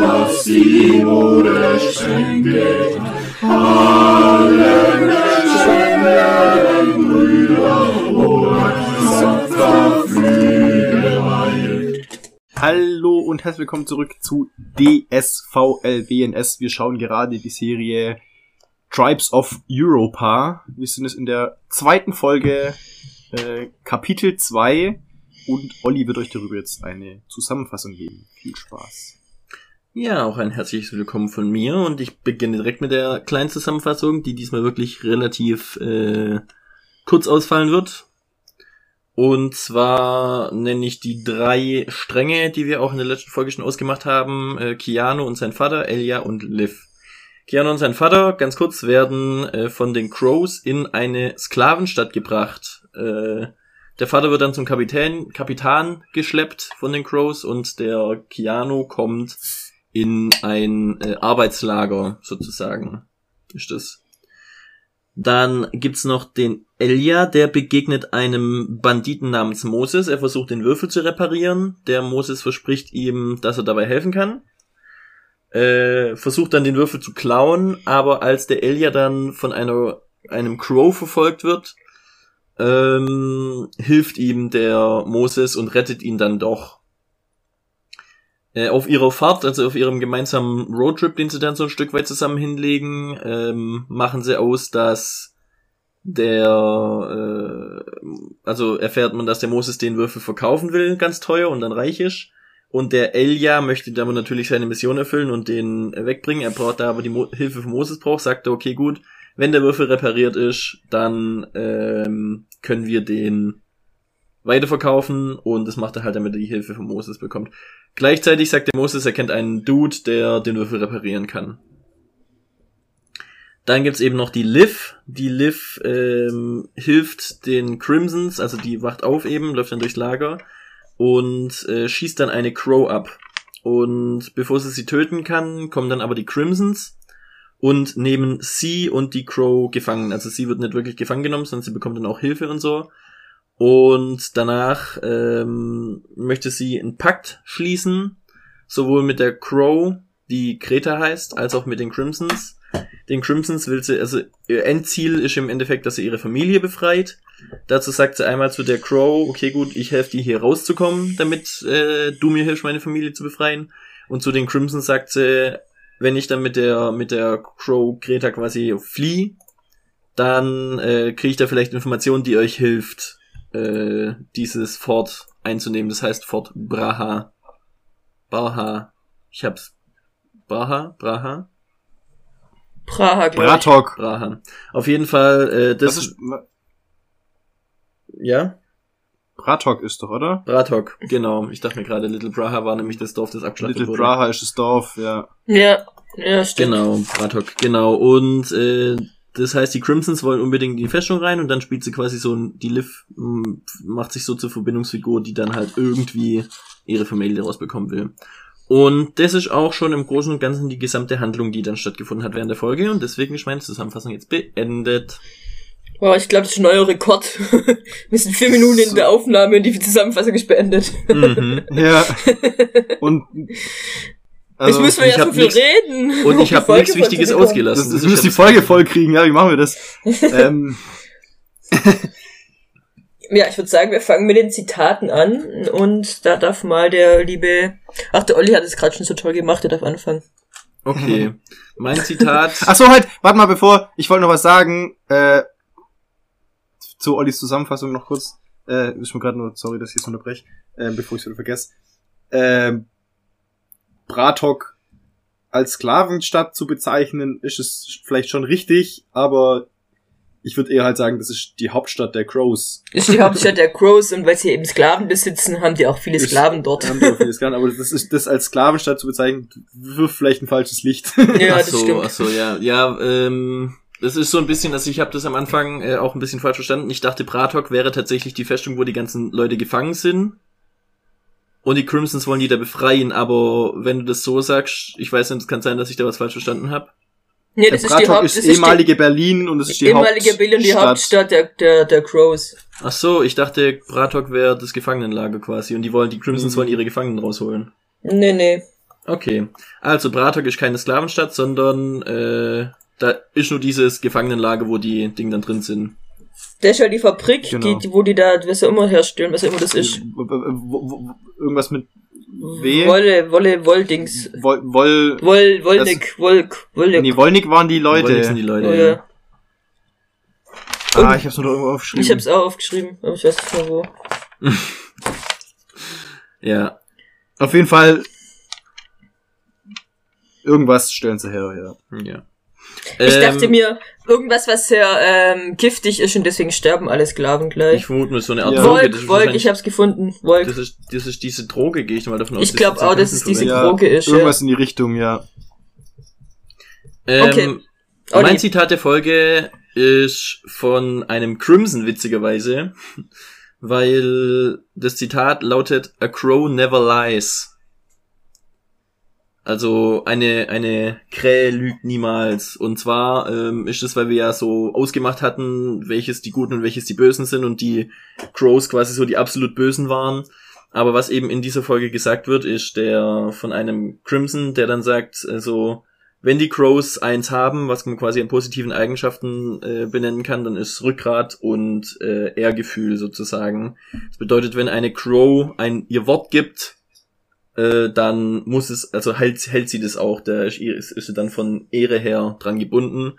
was die Mode schenket. Alle und herzlich willkommen zurück zu DSVLWNS. Wir schauen gerade die Serie Tribes of Europa. Wir sind jetzt in der zweiten Folge, äh, Kapitel 2 und Olli wird euch darüber jetzt eine Zusammenfassung geben. Viel Spaß. Ja, auch ein herzliches Willkommen von mir und ich beginne direkt mit der kleinen Zusammenfassung, die diesmal wirklich relativ äh, kurz ausfallen wird. Und zwar nenne ich die drei Stränge, die wir auch in der letzten Folge schon ausgemacht haben. Äh, Keanu und sein Vater, Elia und Liv. Keanu und sein Vater, ganz kurz, werden äh, von den Crows in eine Sklavenstadt gebracht. Äh, der Vater wird dann zum Kapitän, Kapitan geschleppt von den Crows und der Keanu kommt in ein Arbeitslager sozusagen. Ist das. Dann gibt's noch den Elia, der begegnet einem Banditen namens Moses. Er versucht den Würfel zu reparieren. Der Moses verspricht ihm, dass er dabei helfen kann. Äh, versucht dann den Würfel zu klauen, aber als der Elia dann von einer, einem Crow verfolgt wird, ähm, hilft ihm der Moses und rettet ihn dann doch. Äh, auf ihrer Fahrt, also auf ihrem gemeinsamen Roadtrip, den sie dann so ein Stück weit zusammen hinlegen, ähm, machen sie aus, dass der, äh, also erfährt man, dass der Moses den Würfel verkaufen will, ganz teuer und dann reich ist. Und der Elia möchte damit natürlich seine Mission erfüllen und den wegbringen. Er braucht da aber die Mo Hilfe von Moses braucht, sagt er, okay, gut, wenn der Würfel repariert ist, dann ähm, können wir den weiterverkaufen und das macht er halt, damit er die Hilfe von Moses bekommt. Gleichzeitig sagt der Moses, er kennt einen Dude, der den Würfel reparieren kann. Dann gibt's eben noch die Liv. Die Liv ähm, hilft den Crimsons, also die wacht auf eben, läuft dann durchs Lager und äh, schießt dann eine Crow ab. Und bevor sie sie töten kann, kommen dann aber die Crimsons und nehmen sie und die Crow gefangen. Also sie wird nicht wirklich gefangen genommen, sondern sie bekommt dann auch Hilfe und so. Und danach ähm, möchte sie einen Pakt schließen, sowohl mit der Crow, die Kreta heißt, als auch mit den Crimsons. Den Crimsons will sie, also ihr Endziel ist im Endeffekt, dass sie ihre Familie befreit. Dazu sagt sie einmal zu der Crow, okay gut, ich helfe dir hier rauszukommen, damit äh, du mir hilfst, meine Familie zu befreien. Und zu den Crimsons sagt sie, wenn ich dann mit der mit der Crow Greta quasi fliehe, dann äh, kriege ich da vielleicht Informationen, die euch hilft, äh, dieses Fort einzunehmen. Das heißt Fort Braha. Braha. Ich hab's. Braha? Braha? Praha, Bratok. Braha. Auf jeden Fall, äh, das, das ist, ja? Bratok ist doch, oder? Bratok, genau. Ich dachte mir gerade, Little Braha war nämlich das Dorf, das abgeschlachtet Little wurde. Little Braha ist das Dorf, ja. Ja, ja, stimmt. Genau, Bratok, genau. Und äh, das heißt, die Crimsons wollen unbedingt in die Festung rein und dann spielt sie quasi so ein, die Liv macht sich so zur Verbindungsfigur, die dann halt irgendwie ihre Familie rausbekommen will. Und das ist auch schon im Großen und Ganzen die gesamte Handlung, die dann stattgefunden hat während der Folge und deswegen ist meine Zusammenfassung jetzt beendet. Wow, ich glaube, das ist ein neuer Rekord. Wir sind vier Minuten so. in der Aufnahme und die Zusammenfassung ist beendet. Mhm. Ja. Und also, Jetzt müssen wir ja so viel nix, reden. Und ich habe nichts Wichtiges ausgelassen. Das, das müssen die Folge voll kriegen, ja, wie machen wir das? ähm. ja, ich würde sagen, wir fangen mit den Zitaten an und da darf mal der liebe, ach, der Olli hat es gerade schon so toll gemacht, der darf anfangen. Okay, mein Zitat. ach so, halt, warte mal, bevor, ich wollte noch was sagen, äh, zu Ollis Zusammenfassung noch kurz, äh, ist mir gerade nur, sorry, dass ich es unterbreche, äh, bevor ich es wieder vergesse. Ähm, Bratok als Sklavenstadt zu bezeichnen, ist es vielleicht schon richtig, aber ich würde eher halt sagen, das ist die Hauptstadt der Crows. Ist die Hauptstadt der Crows und weil sie eben Sklaven besitzen, haben die auch viele Sklaven dort. Haben die auch viele Sklaven, aber das ist das als Sklavenstadt zu bezeichnen, wirft vielleicht ein falsches Licht. Ja, ach so, das stimmt. Ach so, ja, ja, ähm, Das ist so ein bisschen, also ich habe das am Anfang äh, auch ein bisschen falsch verstanden. Ich dachte, Bratok wäre tatsächlich die Festung, wo die ganzen Leute gefangen sind. Und die Crimsons wollen die da befreien, aber wenn du das so sagst, ich weiß nicht, es kann sein, dass ich da was falsch verstanden habe. Nee, das ist die Bratok Haupt, ist das ist ehemalige Berlin und es ist die die ehemalige Berlin, die Hauptstadt der, der, der Crows. Ach so, ich dachte, Bratok wäre das Gefangenenlager quasi und die wollen, die Crimsons Mhm. wollen ihre Gefangenen rausholen. Nee, nee. Okay. Also Bratok ist keine Sklavenstadt, sondern äh, da ist nur dieses Gefangenenlager, wo die Dinge dann drin sind. Das ist ja die Fabrik, Genau. die, wo die da, was auch immer herstellen, was auch immer das ist. Wo- wo- Irgendwas mit W. Wolle, Wolle, Wolldings. Woll, Woll, Woll, Wollnick, Wolk, Wollnick. nee, Wollnick waren die Leute. sind die Leute. Oh, ja. ja. Ah, ich hab's nur da irgendwo aufgeschrieben. Ich hab's auch aufgeschrieben, aber ich weiß nicht mehr wo. ja. Auf jeden Fall. Irgendwas stellen sie her, ja. Ja. Ich Ähm, dachte mir, irgendwas, was sehr ähm, giftig ist und deswegen sterben alle Sklaven Ich gleich. vermute nur so eine Art Ja. Droge. Wolk, Wolk, ich hab's gefunden. Wolk. Das ist, das ist diese Droge, gehe ich mal davon aus. Ich dass glaub die zum auch, dass es diese ja Droge ist, ja. Irgendwas in die Richtung, ja. Ähm, Okay. Oh, mein Zitat der Folge ist von einem Crimson, witzigerweise, weil das Zitat lautet, A crow never lies. Also eine, eine Krähe lügt niemals. Und zwar ähm, ist es, weil wir ja so ausgemacht hatten, welches die Guten und welches die Bösen sind und die Crows quasi so die absolut Bösen waren. Aber was eben in dieser Folge gesagt wird, ist der von einem Crimson, der dann sagt, also wenn die Crows eins haben, was man quasi an positiven Eigenschaften äh, benennen kann, dann ist Rückgrat und äh, Ehrgefühl sozusagen. Das bedeutet, wenn eine Crow ein ihr Wort gibt, äh, dann muss es, also hält, hält sie das auch, da ist, ist, sie dann von Ehre her dran gebunden.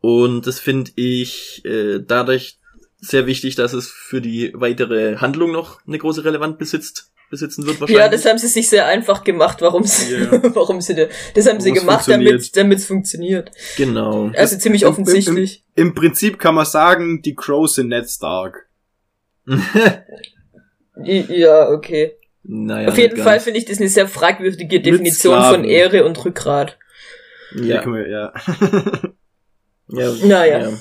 Und das finde ich äh, dadurch sehr wichtig, dass es für die weitere Handlung noch eine große Relevanz besitzt, besitzen wird wahrscheinlich. Ja, das haben sie sich sehr einfach gemacht, warum sie, Ja. warum sie, da- das haben sie Warum es gemacht, damit, damit es funktioniert. genau. Also ziemlich Im- im- offensichtlich. Im Prinzip kann man sagen, die Crows sind Ned Stark. Ja, okay. Naja, Auf jeden Fall finde ich das eine sehr fragwürdige Definition von Ehre und Rückgrat. Ja, Können wir- ja. ja, Naja.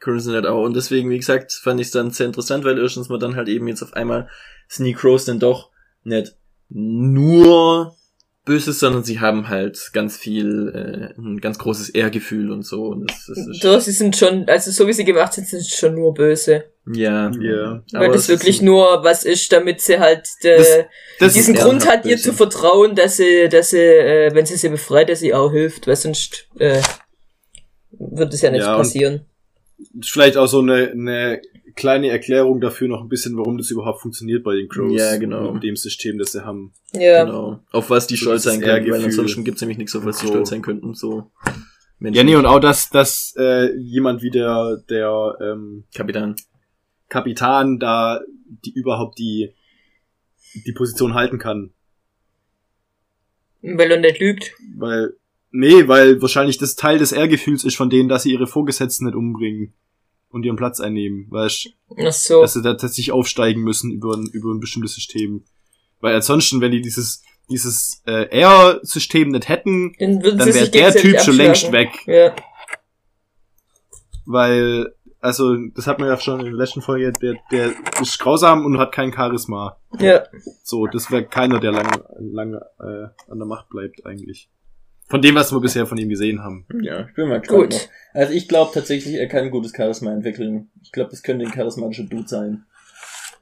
Crimson Net auch. Und deswegen, wie gesagt, fand ich es dann sehr interessant, weil erstens man dann halt eben jetzt auf einmal Sneak Crows dann doch nicht nur Böses, sondern sie haben halt ganz viel, äh, ein ganz großes Ehrgefühl und so. Und das, das ist, Doch, sie sind schon, also so wie sie gemacht sind, sind sie schon nur böse. ja. Ja. Weil das es wirklich nur was ist, damit sie halt äh, Das- Das diesen Grund hat, ehrenhaft ihr böse. zu vertrauen, dass sie, dass sie, äh, wenn sie sie befreit, dass sie auch hilft, weil sonst äh, wird es ja nicht Ja, und- passieren. Vielleicht auch so eine, eine kleine Erklärung dafür noch ein bisschen, warum das überhaupt funktioniert bei den Crows. Ja, genau. Mit dem System, das sie haben. Ja. Genau. Auf was die So stolz sein können, weil ansonsten gibt's nämlich nichts, auf was die So. stolz sein könnten. So. Ja, nee, und auch, dass, dass äh, jemand wie der, der ähm, Kapitän. Kapitan da die überhaupt die, die Position halten kann. Weil er nicht lügt. Weil, nee, weil wahrscheinlich das Teil des Ehrgefühls ist von denen, dass sie ihre Vorgesetzten nicht umbringen und ihren Platz einnehmen. Weißt Ach so. dass sie da tatsächlich aufsteigen müssen über ein, über ein bestimmtes System. Weil ansonsten, wenn die dieses, dieses äh, Air-System nicht hätten, Dann dann wäre der Typ schon längst weg. Ja. Weil, also, das hat man ja schon in der letzten Folge, der, der ist grausam und hat kein Charisma. Ja. So, das wäre keiner, der lange lange äh, an der Macht bleibt eigentlich. Von dem, was wir bisher von ihm gesehen haben. Ja, ich bin mal gespannt. Gut. noch. Also ich glaube tatsächlich, er kann ein gutes Charisma entwickeln. Ich glaube, das könnte ein charismatischer Dude sein.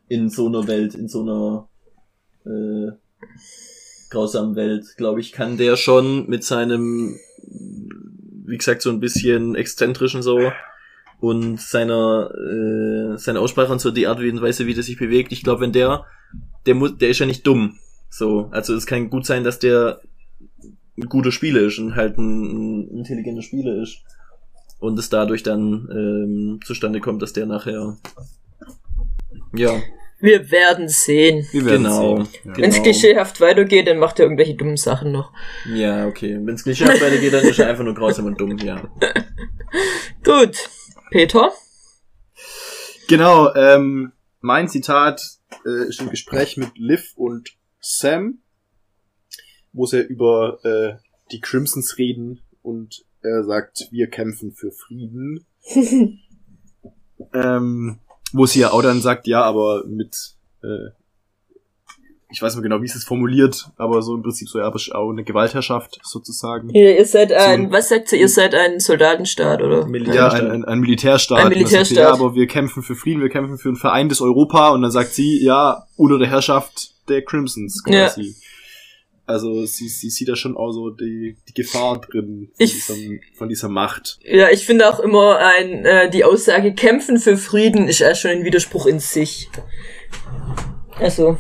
In so einer Welt, in so einer äh, grausamen Welt, glaube ich, kann der schon mit seinem, wie gesagt, so ein bisschen exzentrischen so und seiner äh, seine Aussprache und so die Art und Weise, wie der sich bewegt. Ich glaube, wenn der, der muss, der ist ja nicht dumm. So, also es kann gut sein, dass der ein guter Spieler ist und halt ein, ein intelligenter Spieler ist. Und es dadurch dann ähm, zustande kommt, dass der nachher. Ja, Wir werden sehen. Wir werden Genau. sehen. Ja. Genau. Wenn es klischeehaft weitergeht, dann macht er irgendwelche dummen Sachen noch. ja, okay. Wenn es klischeehaft weitergeht, dann ist er einfach nur grausam und dumm, ja. Gut. Peter? Genau, ähm, mein Zitat äh, ist im Gespräch mit Liv und Sam, wo sie über äh, die Crimsons reden und er sagt, wir kämpfen für Frieden. ähm, wo sie ja auch dann sagt, ja, aber mit, äh, ich weiß nicht mehr genau, wie es ist formuliert, aber so im Prinzip so, ja, aber auch eine Gewaltherrschaft sozusagen. Ja, ihr seid ein, So- was sagt sie, ihr seid ein Soldatenstaat, oder? Ja, Militärstaat. ein, ein, ein Militärstaat. Ein Militärstaat. Ja, aber wir kämpfen für Frieden, wir kämpfen für ein vereintes Europa. Und dann sagt sie, ja, unter der Herrschaft der Crimsons quasi. Also sie, sie sieht da schon auch so die, die Gefahr drin von, Ich- diesem, von dieser Macht. Ja, ich finde auch immer ein, äh, die Aussage, kämpfen für Frieden ist erst schon ein Widerspruch in sich. Also,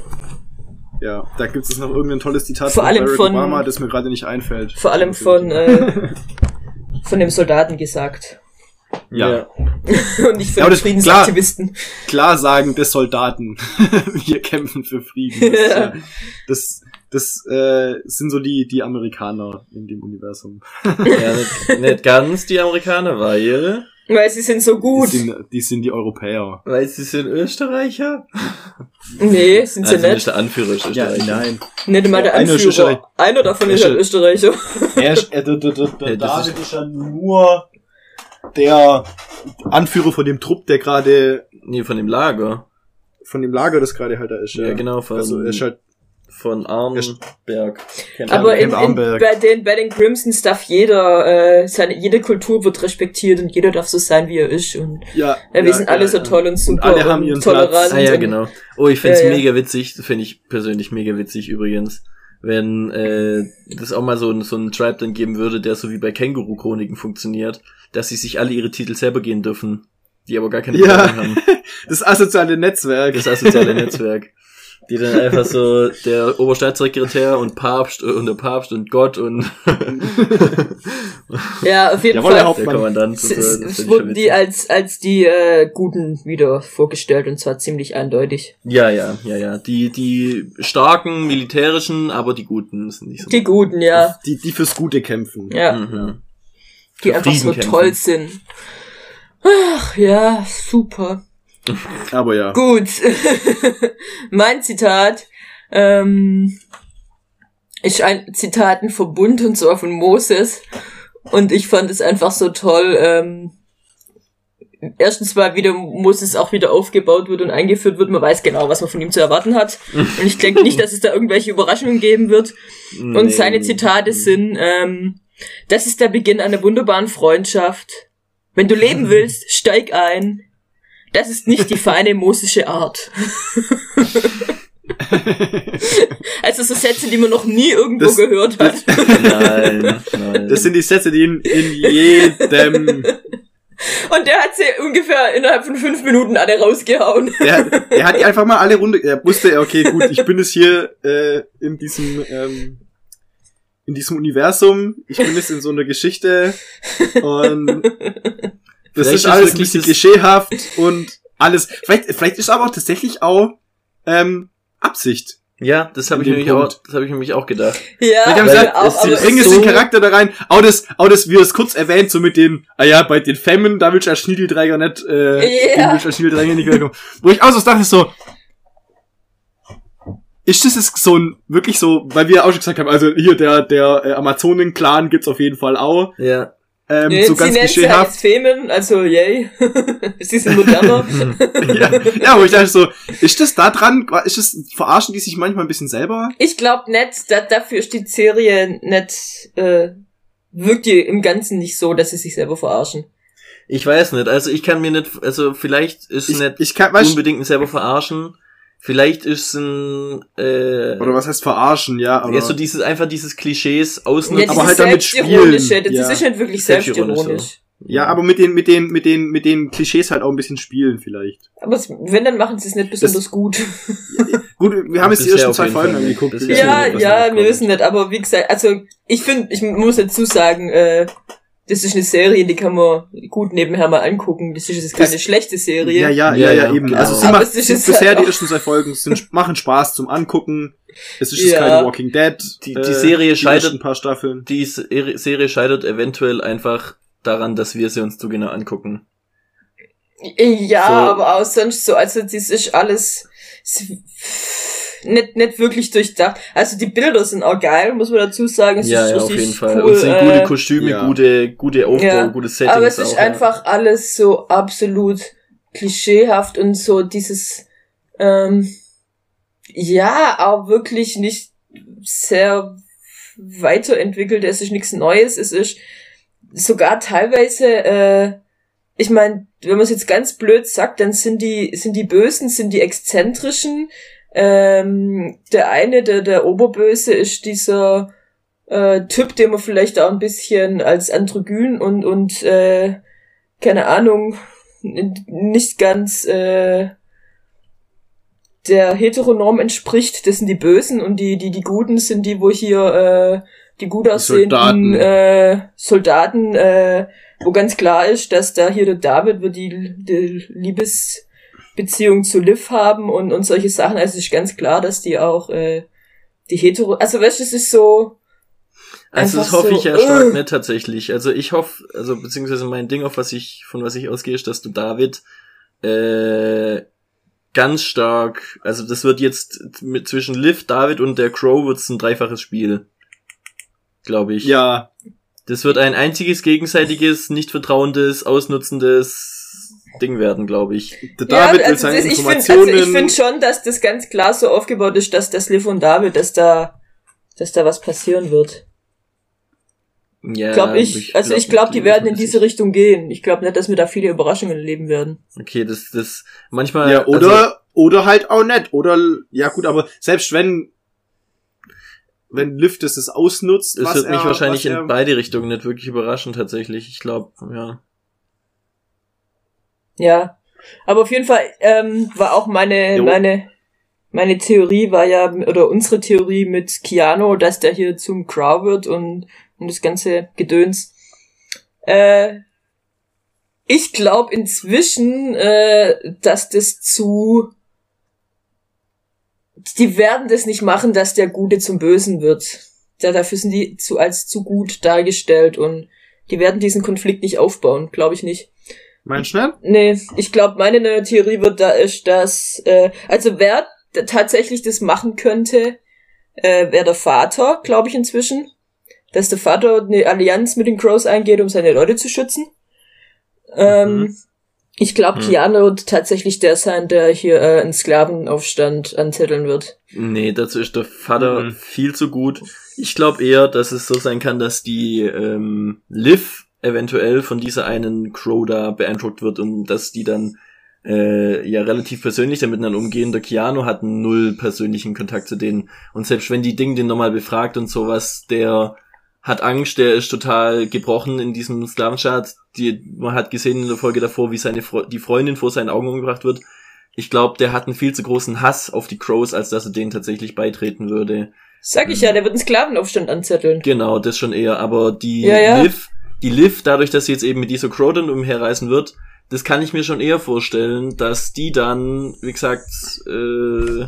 Ja, da gibt es noch irgendein tolles Zitat Vor allem Barack von- Obama, das mir gerade nicht einfällt. vor allem von, äh, von dem Soldaten gesagt. ja. Und nicht von Ja, Friedensaktivisten. Klar sagen des Soldaten, wir kämpfen für Frieden. Das, Ja. das, das äh, sind so die, die Amerikaner in dem Universum. Ja, nicht, nicht ganz die Amerikaner, weil, Weil sie sind so gut. Die sind, die sind die Europäer. weil sie sind Österreicher. nee, sind sie Also nicht nicht. der Anführer ist Österreicher. nein. Nicht mal der Einer ist Anführer. Österreich- Einer davon ist halt Österreicher. Er ist, äh, der, der, der, Ja, David ist ja nur der Anführer von dem Trupp, der gerade Nee, von dem Lager. von dem Lager, das gerade halt da ist. Ja, genau, von, Also er ist halt, von Arnberg. Kennt Aber in, in, bei den, bei den Crimsons darf jeder, äh, seine, jede Kultur wird respektiert und jeder darf so sein, wie er ist. Und ja, ja, wir ja, sind alle ja, so toll und super alle haben und ihren tolerant. Platz. Ah ja, und- genau. Oh, ich find's Ja, ja. mega witzig, finde ich persönlich mega witzig übrigens, wenn äh, das auch mal so, ein- so einen Tribe dann geben würde, der so wie bei Känguru-Chroniken funktioniert, dass sie sich alle ihre Titel selber gehen dürfen, die aber gar keine Ja. Haben. Das asoziale Netzwerk. Das asoziale Netzwerk. Die dann einfach so der Oberstaatssekretär und Papst und der Papst und Gott und Ja, auf jeden Jawohl, Fall. Hauptmann. der Kommandant. So, es, wurden die als, als die äh, Guten wieder vorgestellt und zwar ziemlich eindeutig. Ja, ja, ja, ja. Die, die starken, militärischen, aber die guten sind nicht so. Die Guten, ja. Die, die fürs Gute kämpfen. Ja, Mhm. die für einfach so toll sind. Ach ja, super. Aber ja. Gut. mein Zitat ähm, ist ein Zitatenverbund und zwar von Moses. Und ich fand es einfach so toll. Ähm, erstens mal wieder Moses auch wieder aufgebaut wird und eingeführt wird. Man weiß genau, was man von ihm zu erwarten hat. Und ich denke nicht, dass es da irgendwelche Überraschungen geben wird. Und Nee. seine Zitate sind, ähm, das ist der Beginn einer wunderbaren Freundschaft. Wenn du leben willst, steig ein. Das ist nicht die feine mosische Art. also so Sätze, die man noch nie irgendwo Das- gehört hat. Nein, nein. Das sind die Sätze, die in, in jedem, Und der hat sie ungefähr innerhalb von fünf Minuten alle rausgehauen. der, der hat die einfach mal alle runter, er wusste, okay, gut, ich bin jetzt hier, äh, in diesem, ähm, in diesem Universum, ich bin jetzt in so einer Geschichte und das Vielleicht ist alles ein bisschen klischeehaft und alles, vielleicht, vielleicht ist aber auch tatsächlich auch, ähm, Absicht. ja, das habe ich nämlich auch, das habe ich nämlich auch gedacht. Ja, sie gesagt, auch, sie bringen jetzt so- den Charakter da rein, auch das, auch das, wie es kurz erwähnt, so mit den, ah ja, bei den Femmen, da willst du als Schniedelträger nicht, äh, Ja. den willst du als Schniedelträger nicht wiederkommen. Wo ich auch so dachte, so, ist das jetzt so ein, wirklich so, weil wir auch schon gesagt haben, also hier der, der äh, Amazonen-Clan gibt's auf jeden Fall auch, Ja. Ähm, Nee, so sie ganz sie klischeehaft. jetzt Femen, also yay. sie sind moderner. ja, ja, wo ich dachte so, ist das da dran, ist das, verarschen die sich manchmal ein bisschen selber? Ich glaube nicht, da, dafür ist die Serie nicht, äh, wirkt die im Ganzen nicht so, dass sie sich selber verarschen. Ich weiß nicht, also ich kann mir nicht, also vielleicht ist Ich, nicht ich kann, weißt, unbedingt selber verarschen. Vielleicht ist ein, äh, oder was heißt verarschen, ja, aber. ja, so dieses, einfach dieses Klischees ausnutzen. Ja, aber halt damit spielen. das Ja. ist nicht wirklich Selbstironisch selbstironisch. Ja, aber mit den, mit den, mit den, mit den Klischees halt auch ein bisschen spielen vielleicht. Aber es, wenn, dann machen sie es nicht besonders gut. Gut, wir haben jetzt die ersten zwei Folgen angeguckt. Ja, ja, wir wissen nicht, aber wie gesagt, also ich finde, ich muss dazu sagen, äh, das ist eine Serie, die kann man gut nebenher mal angucken. Das ist jetzt keine Das- schlechte Serie. Ja, ja, Ja, ja, ja, eben. genau. Also sie Aber macht es ist sie, jetzt bisher halt die ersten zwei Folgen sind, machen Spaß zum Angucken. Es ist Ja. keine Walking Dead. Die- die Serie die scheitert- ersten paar Staffeln. Die Serie scheitert eventuell einfach daran, dass wir sie uns zu genau angucken. Ja, So. aber auch sonst so, also das ist alles, nicht, nicht wirklich durchdacht. Also die Bilder sind auch geil, muss man dazu sagen. Es ja, ist ja, auf jeden Fall. Cool, und es sind gute äh, Kostüme, ja. gute, gute Aufbau, Ja, gute Settings aber es ist auch, einfach alles so absolut klischeehaft und so dieses, ähm, ja, auch wirklich nicht sehr weiterentwickelt. Es ist nichts Neues. Es ist sogar teilweise, äh, ich meine, wenn man es jetzt ganz blöd sagt, dann sind die, sind die Bösen, sind die Exzentrischen. Ähm, der eine, der, der Oberböse ist dieser äh, Typ, den man vielleicht auch ein bisschen als androgyn und, und äh, keine Ahnung, nicht ganz äh, der Heteronorm entspricht. Das sind die Bösen und die, die, die Guten sind die, wo hier äh, die gut aussehenden Soldaten. äh, Soldaten, äh, wo ganz klar ist, dass da hier der David wird die, die Liebesbeziehung zu Liv haben und, und solche Sachen. Also es ist ganz klar, dass die auch äh, die Hetero, also weißt du, es ist so, Also das hoffe so, ich ja stark äh. nicht tatsächlich. Also ich hoffe, also beziehungsweise mein Ding, auf was ich, von was ich ausgehe, ist, dass du David äh, ganz stark, also das wird jetzt mit zwischen Liv, David und der Crow wird's ein dreifaches Spiel. Glaube ich. Ja, Das wird ein einziges gegenseitiges, nicht vertrauendes, ausnutzendes Ding werden, glaube ich. der David will also seine das, ich finde Informationen. also ich find schon, dass das ganz klar so aufgebaut ist, dass das Liv und David, dass da, dass da was passieren wird. Ja, Glaube ich. Also ich glaube, die werden in diese Richtung gehen. Ich glaube nicht, dass wir da viele Überraschungen erleben werden. Okay, das, das, manchmal. ja, oder, also, oder halt auch nicht. Oder, ja gut, aber selbst wenn, wenn Liv das es ausnutzt, es was wird mich er, wahrscheinlich er, in beide Richtungen nicht wirklich überraschen, tatsächlich. Ich glaube, ja. Ja. Aber auf jeden Fall ähm, war auch meine, Jo. meine, meine Theorie war ja, oder unsere Theorie mit Keanu, dass der hier zum Crow wird und, und das ganze Gedöns. Äh, ich glaube inzwischen, äh, dass das zu die werden das nicht machen, dass der Gute zum Bösen wird. Da, dafür sind die zu, als zu gut dargestellt und die werden diesen Konflikt nicht aufbauen, glaube ich nicht. Meinst du nicht? Nee, ich glaube, meine neue Theorie wird da ist, dass, äh, also wer tatsächlich das machen könnte, äh, wäre der Vater, glaube ich inzwischen. Dass der Vater eine Allianz mit den Crows eingeht, um seine Leute zu schützen. Ähm, Mhm. Ich glaube, Mhm. Keanu wird tatsächlich der sein, der hier äh, einen Sklavenaufstand anzetteln wird. Nee, dazu ist der Vater Mhm. viel zu gut. Ich glaube eher, dass es so sein kann, dass die ähm, Liv eventuell von dieser einen Crow da beeindruckt wird und dass die dann äh, ja relativ persönlich damit dann umgehen. Der Keanu hat null persönlichen Kontakt zu denen. Und selbst wenn die Ding den nochmal befragt und sowas, der hat Angst, der ist total gebrochen in diesem Sklavenstaat. Die, man hat gesehen in der Folge davor, wie seine Fre die Freundin vor seinen Augen umgebracht wird. Ich glaube, der hat einen viel zu großen Hass auf die Crows, als dass er denen tatsächlich beitreten würde. Sag ich ja, der wird einen Sklavenaufstand anzetteln. Genau, das schon eher. Aber die Ja, ja. Liv, die Liv, dadurch, dass sie jetzt eben mit dieser Crow dann umherreisen wird, das kann ich mir schon eher vorstellen, dass die dann, wie gesagt, äh,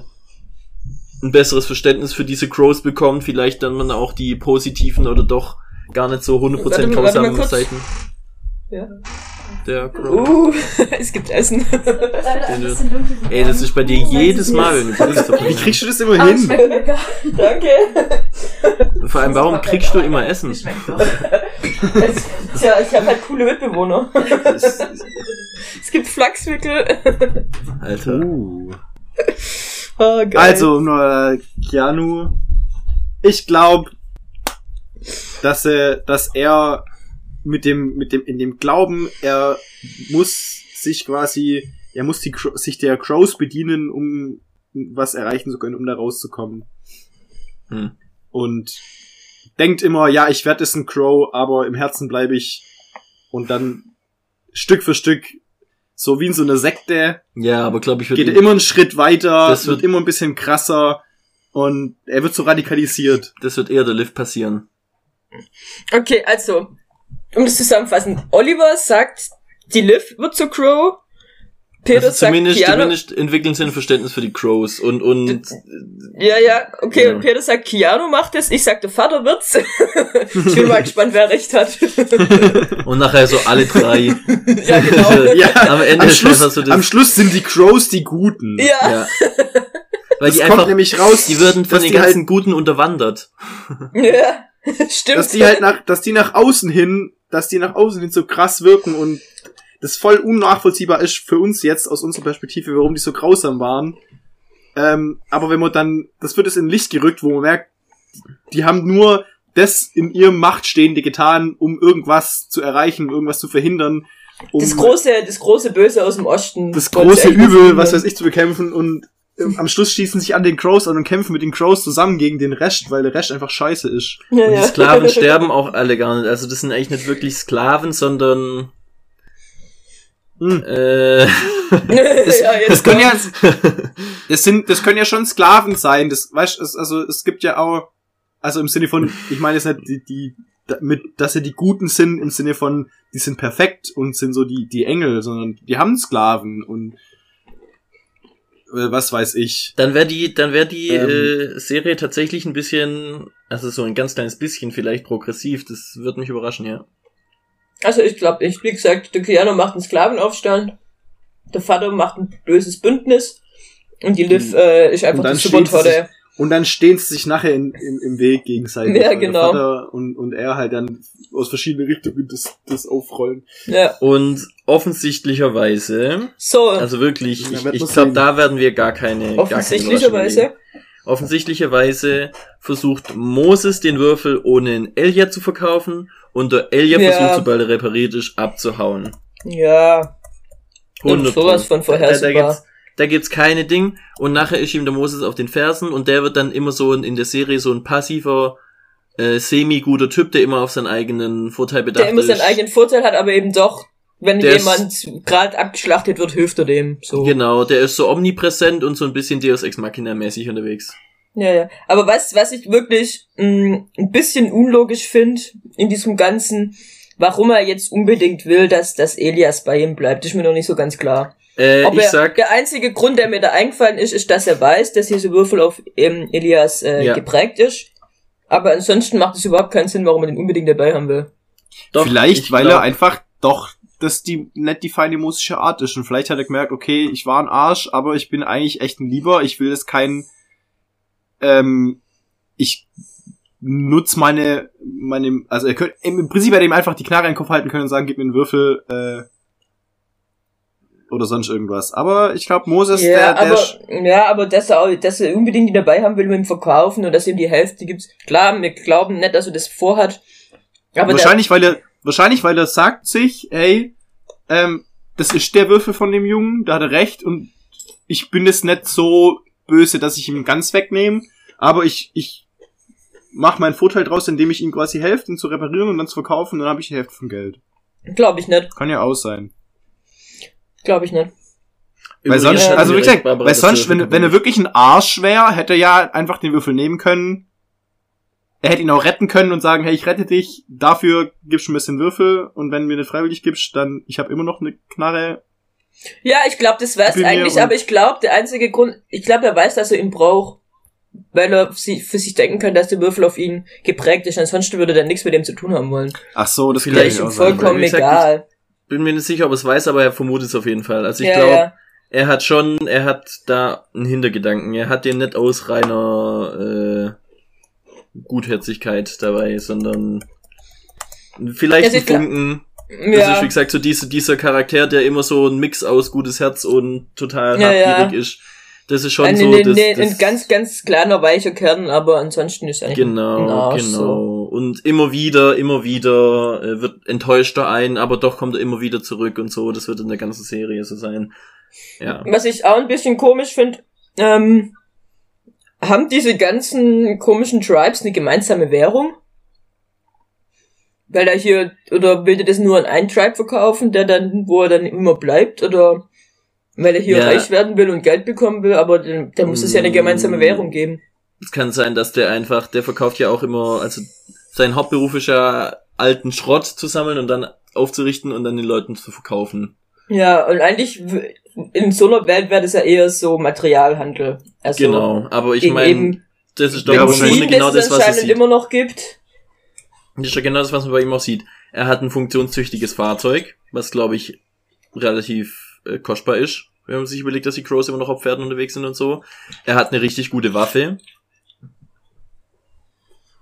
ein besseres Verständnis für diese Crows bekommt, vielleicht dann man auch die positiven oder doch gar nicht so 100% Warte mal, warte mal grausamen. Seiten Ja. Der Crow. Uh, es gibt Essen. Ey, das ist bei dir jedes Mal, wenn du Christoph Wie kriegst du das immer Ah, hin? Danke. Vor allem, warum kriegst du immer Essen? Es- Tja, ich habe halt coole Mitbewohner. Es gibt Flachswickel. Alter. Uh. Oh, geil. Also, nur Keanu. Ich glaube, dass er, dass er mit dem, mit dem, in dem Glauben, er muss sich quasi, er muss die, Cro- sich der Crows bedienen, um was erreichen zu können, um da rauszukommen. Hm. Und denkt immer, ja, ich werde es ein Crow, aber im Herzen bleibe ich. Und dann Stück für Stück, so wie in so einer Sekte, Ja, aber glaube ich, wird geht er immer einen Schritt weiter, Das wird wird- immer ein bisschen krasser und er wird so radikalisiert. das wird eher der Lift passieren. Okay, also, um das zusammenfassen. Oliver sagt, die Liv wird zu Crow. Peter Also zumindest, sagt, Keanu, zumindest entwickeln sie ein Verständnis für die Crows und, und Ja, ja, okay, Ja. und Peter sagt, Keanu macht es. Ich sag, der Vater wird's. ich bin mal gespannt, wer recht hat. Und nachher so alle drei. ja, genau. Ja, Am Ende am ist Schluss, so das- am Schluss sind die Crows die Guten. Ja, ja. Weil Das die kommt einfach, nämlich raus, die würden von den halt- ganzen Guten unterwandert. Ja, stimmt. dass die halt nach, dass die nach außen hin, dass die nach außen hin so krass wirken und das voll unnachvollziehbar ist für uns jetzt aus unserer Perspektive, warum die so grausam waren. Ähm, aber wenn man dann, das wird es in Licht gerückt, wo man merkt, die haben nur das in ihrem Macht Stehende getan, um irgendwas zu erreichen, irgendwas zu verhindern, um das große, das große Böse aus dem Osten. das große Übel, was weiß ich, zu bekämpfen und am Schluss schließen sich an den Crows an und kämpfen mit den Crows zusammen gegen den Rest, weil der Rest einfach scheiße ist. Ja, Und ja. die Sklaven sterben auch alle gar nicht. Also das sind eigentlich nicht wirklich Sklaven, sondern Hm. äh, ja, Das können ja, das sind, das können ja schon Sklaven sein. Das, weißt, es, also es gibt ja auch, also im Sinne von, ich meine jetzt nicht die, die, mit, dass sie die Guten sind im Sinne von, die sind perfekt und sind so die, die Engel, sondern die haben Sklaven und was weiß ich. dann wäre die, dann wäre die Ähm. äh, Serie tatsächlich ein bisschen, also so ein ganz kleines bisschen vielleicht progressiv. Das wird mich überraschen, ja. Also ich glaube nicht. Wie gesagt, der Keanu macht einen Sklavenaufstand, der Vater macht ein böses Bündnis und die Liv äh, ist einfach Und dann die Supertorte. Und dann stehen sie sich nachher in, im, im Weg gegenseitig. Ja, genau. Vater und, und er halt dann aus verschiedenen Richtungen das, das aufrollen. Ja. Und offensichtlicherweise, So, also wirklich, ich, ich glaube, da werden wir gar keine, gar keine offensichtlicherweise. Offensichtlicherweise versucht Moses den Würfel ohne einen Elia zu verkaufen und der Elia Ja. versucht, sobald er repariert ist, abzuhauen. Ja. Und 100 sowas von Da, da, vorhersehbar. Da gibt's keine Ding und nachher ist ihm der Moses auf den Fersen und der wird dann immer so in, in der Serie so ein passiver, äh, semi-guter Typ, der immer auf seinen eigenen Vorteil bedacht Der immer ist. seinen eigenen Vorteil hat, aber eben doch, wenn Der ist- jemand gerade abgeschlachtet wird, hilft er dem. So. Genau, der ist so omnipräsent und so ein bisschen Deus Ex Machina mäßig unterwegs. Ja, ja. Aber was, was ich wirklich mh, ein bisschen unlogisch finde in diesem Ganzen, warum er jetzt unbedingt will, dass, dass Elias bei ihm bleibt, ist mir noch nicht so ganz klar. Äh, Ob ich er, sag, der einzige Grund, der mir da eingefallen ist, ist, dass er weiß, dass diese Würfel auf ähm, Elias äh, Ja. geprägt ist. Aber ansonsten macht es überhaupt keinen Sinn, warum er den unbedingt dabei haben will. doch, vielleicht, ich weil glaub, er einfach doch das die nicht die feine musische Art ist. Und vielleicht hat er gemerkt, okay, ich war ein Arsch, aber ich bin eigentlich echt ein Lieber. Ich will jetzt kein, ähm, ich nutz meine, meine, also er könnte, im Prinzip hätte er ihm einfach die Knarre in den Kopf halten können und sagen, gib mir einen Würfel, äh, oder sonst irgendwas. Aber ich glaube, Moses, Ja, der, der, aber, ja, aber dass er, auch, dass er unbedingt ihn dabei haben will mit dem Verkaufen und dass ihm die Hälfte gibt. Klar, wir glauben nicht, dass er das vorhat. Aber der, wahrscheinlich, weil er, wahrscheinlich, weil er sagt sich, ey, ähm, das ist der Würfel von dem Jungen, da hat er recht und ich bin jetzt nicht so böse, dass ich ihm ganz wegnehme, aber ich, ich mach meinen Vorteil draus, indem ich ihm quasi helfe, ihn zu reparieren und dann zu verkaufen, dann habe ich die Hälfte vom Geld. glaube ich nicht. Kann ja aus sein. Glaube ich nicht. Weil übrigens sonst, also wie gesagt, weil sonst, wenn, wenn er wirklich ein Arsch wäre, hätte er ja einfach den Würfel nehmen können. Er hätte ihn auch retten können und sagen, hey, ich rette dich, dafür gibst du ein bisschen Würfel und wenn du mir nicht freiwillig gibst, dann, ich habe immer noch eine Knarre. Ja, ich glaube, das wär's eigentlich, aber ich glaube, der einzige Grund, ich glaube, er weiß, dass er ihn braucht, weil er sie- für sich denken kann, dass der Würfel auf ihn geprägt ist. Ansonsten würde er dann nichts mit dem zu tun haben wollen. Ach so, das Vielleicht Ist ich ihm vollkommen egal. Bin mir nicht sicher, ob er es weiß, aber er vermutet es auf jeden Fall. Also ich ja, glaube, ja. er hat schon, er hat da einen Hintergedanken. Er hat den nicht aus reiner äh, Gutherzigkeit dabei, sondern vielleicht ein Funken. Das ja. ist, wie gesagt, so diese, dieser Charakter, der immer so ein Mix aus gutes Herz und total Ja, habgierig ist. Das ist schon ein, so, ein, das, ein, das, ein ganz, ganz kleiner, weicher Kern, aber ansonsten ist er eigentlich ein Genau, Arsch, genau. So. Und immer wieder, immer wieder äh, wird enttäuscht er ein, aber doch kommt er immer wieder zurück und so. Das wird in der ganzen Serie so sein. Ja. Was ich auch ein bisschen komisch finde, ähm, haben diese ganzen komischen Tribes eine gemeinsame Währung? Weil er hier, oder will er das nur an einen Tribe verkaufen, der dann, wo er dann immer bleibt, oder weil er hier Ja. reich werden will und Geld bekommen will, aber dann, dann muss es ja eine gemeinsame Mm. Währung geben. Es kann sein, dass der einfach, der verkauft ja auch immer, also sein Hauptberuf ist ja alten Schrott zu sammeln und dann aufzurichten und dann den Leuten zu verkaufen. Ja, und eigentlich w- in so einer Welt wäre das ja eher so Materialhandel. Also genau. Aber ich meine, das ist doch Ja, Grunde genau das was es sieht. immer noch gibt. Das ist ja genau das, was man bei ihm auch sieht. Er hat ein funktionstüchtiges Fahrzeug, was glaube ich relativ äh, kostbar ist. wenn man sich überlegt, dass die Crows immer noch auf Pferden unterwegs sind und so. Er hat eine richtig gute Waffe.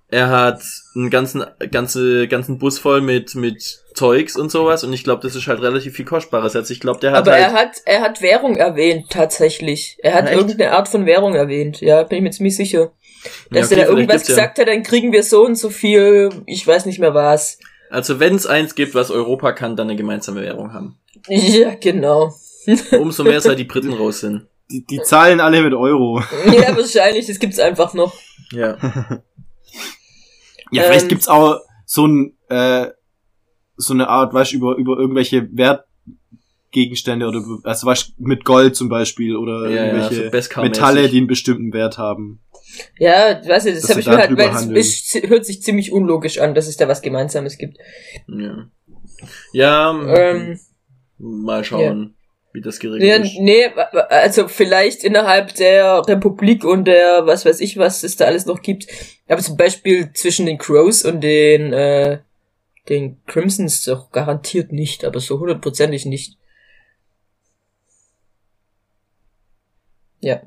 Er hat einen ganzen, ganze, ganzen Bus voll mit, mit Zeugs und sowas und ich glaube, das ist halt relativ viel kostbares. Also ich glaube, der hat Aber halt, er hat, er hat Währung erwähnt, tatsächlich. Er hat Echt? irgendeine Art von Währung erwähnt. Ja, bin ich mir ziemlich sicher. Ja, Dass okay, er da irgendwas gibt's ja- gesagt hat, dann kriegen wir so und so viel, ich weiß nicht mehr was. also wenn es eins gibt, was Europa kann, dann eine gemeinsame Währung haben. Ja, genau. Umso mehr seit die Briten raus sind. Die, die zahlen alle mit Euro. Ja, wahrscheinlich, das gibt's einfach noch. Ja. Ja, Ähm. vielleicht gibt's auch so ein, äh, so eine Art, weißt du, über, über irgendwelche Wertgegenstände oder, also weißt du, mit Gold zum Beispiel oder Ja, ja, irgendwelche so Beskar-mäßig. Metalle, die einen bestimmten Wert haben. Ja, weiß ich, das habe ich mir halt, weil es ist, hört sich ziemlich unlogisch an, dass es da was Gemeinsames gibt. Ja. Ja, Ähm, mal schauen, wie das geregelt ja, ist. nee, wa- wa- also vielleicht innerhalb der Republik und der, was weiß ich, was es da alles noch gibt. Aber zum Beispiel zwischen den Crows und den, äh, den Crimsons doch garantiert nicht, aber so hundertprozentig nicht. Ja.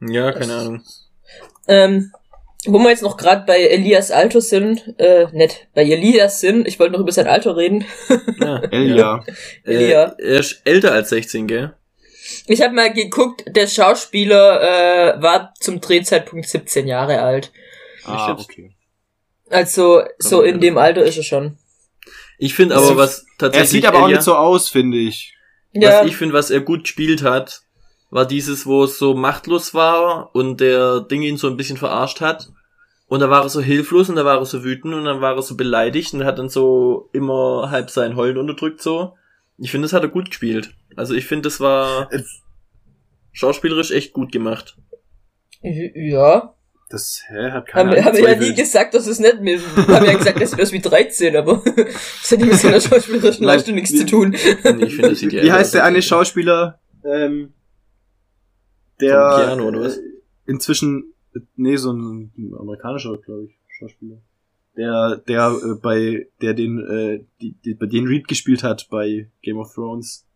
Ja, keine Ahnung. Ähm, wo wir jetzt noch gerade bei Elias Alter sind, äh, nett, bei Elias sind, ich wollte noch über sein Alter reden. Ja, Elia. Äh, Elia. er ist älter als 16, gell? Ich habe mal geguckt, der Schauspieler äh, war zum Drehzeitpunkt 17 Jahre alt. Ah, okay. Also so in dem Alter ist er schon. Ich finde aber, was Er tatsächlich sieht aber auch Elia- nicht so aus, finde ich. Ja, Was ich finde, was er gut gespielt hat, war dieses, wo es so machtlos war und der Ding ihn so ein bisschen verarscht hat. Und da war er so hilflos und da war er so wütend und dann war er so beleidigt und hat dann so immer halb sein Heulen unterdrückt so. Ich finde, das hat er gut gespielt. Also ich finde, das war schauspielerisch echt gut gemacht. ja. Das, hä, hat keiner Haben, haben wir ja nie gesagt, dass es nicht mehr. haben ja gesagt, das aus wie 13, aber das hat nicht mit seiner schauspielerischen Leistung nichts zu tun. Nee, ich finde, das sieht ja Wie heißt der aus, eine Schauspieler, ähm, der Piano, oder was? äh, inzwischen, nee, so ein, amerikanischer, glaube ich, Schauspieler. Der, der äh, bei, der den, äh, die, die, bei den Reed gespielt hat bei Game of Thrones,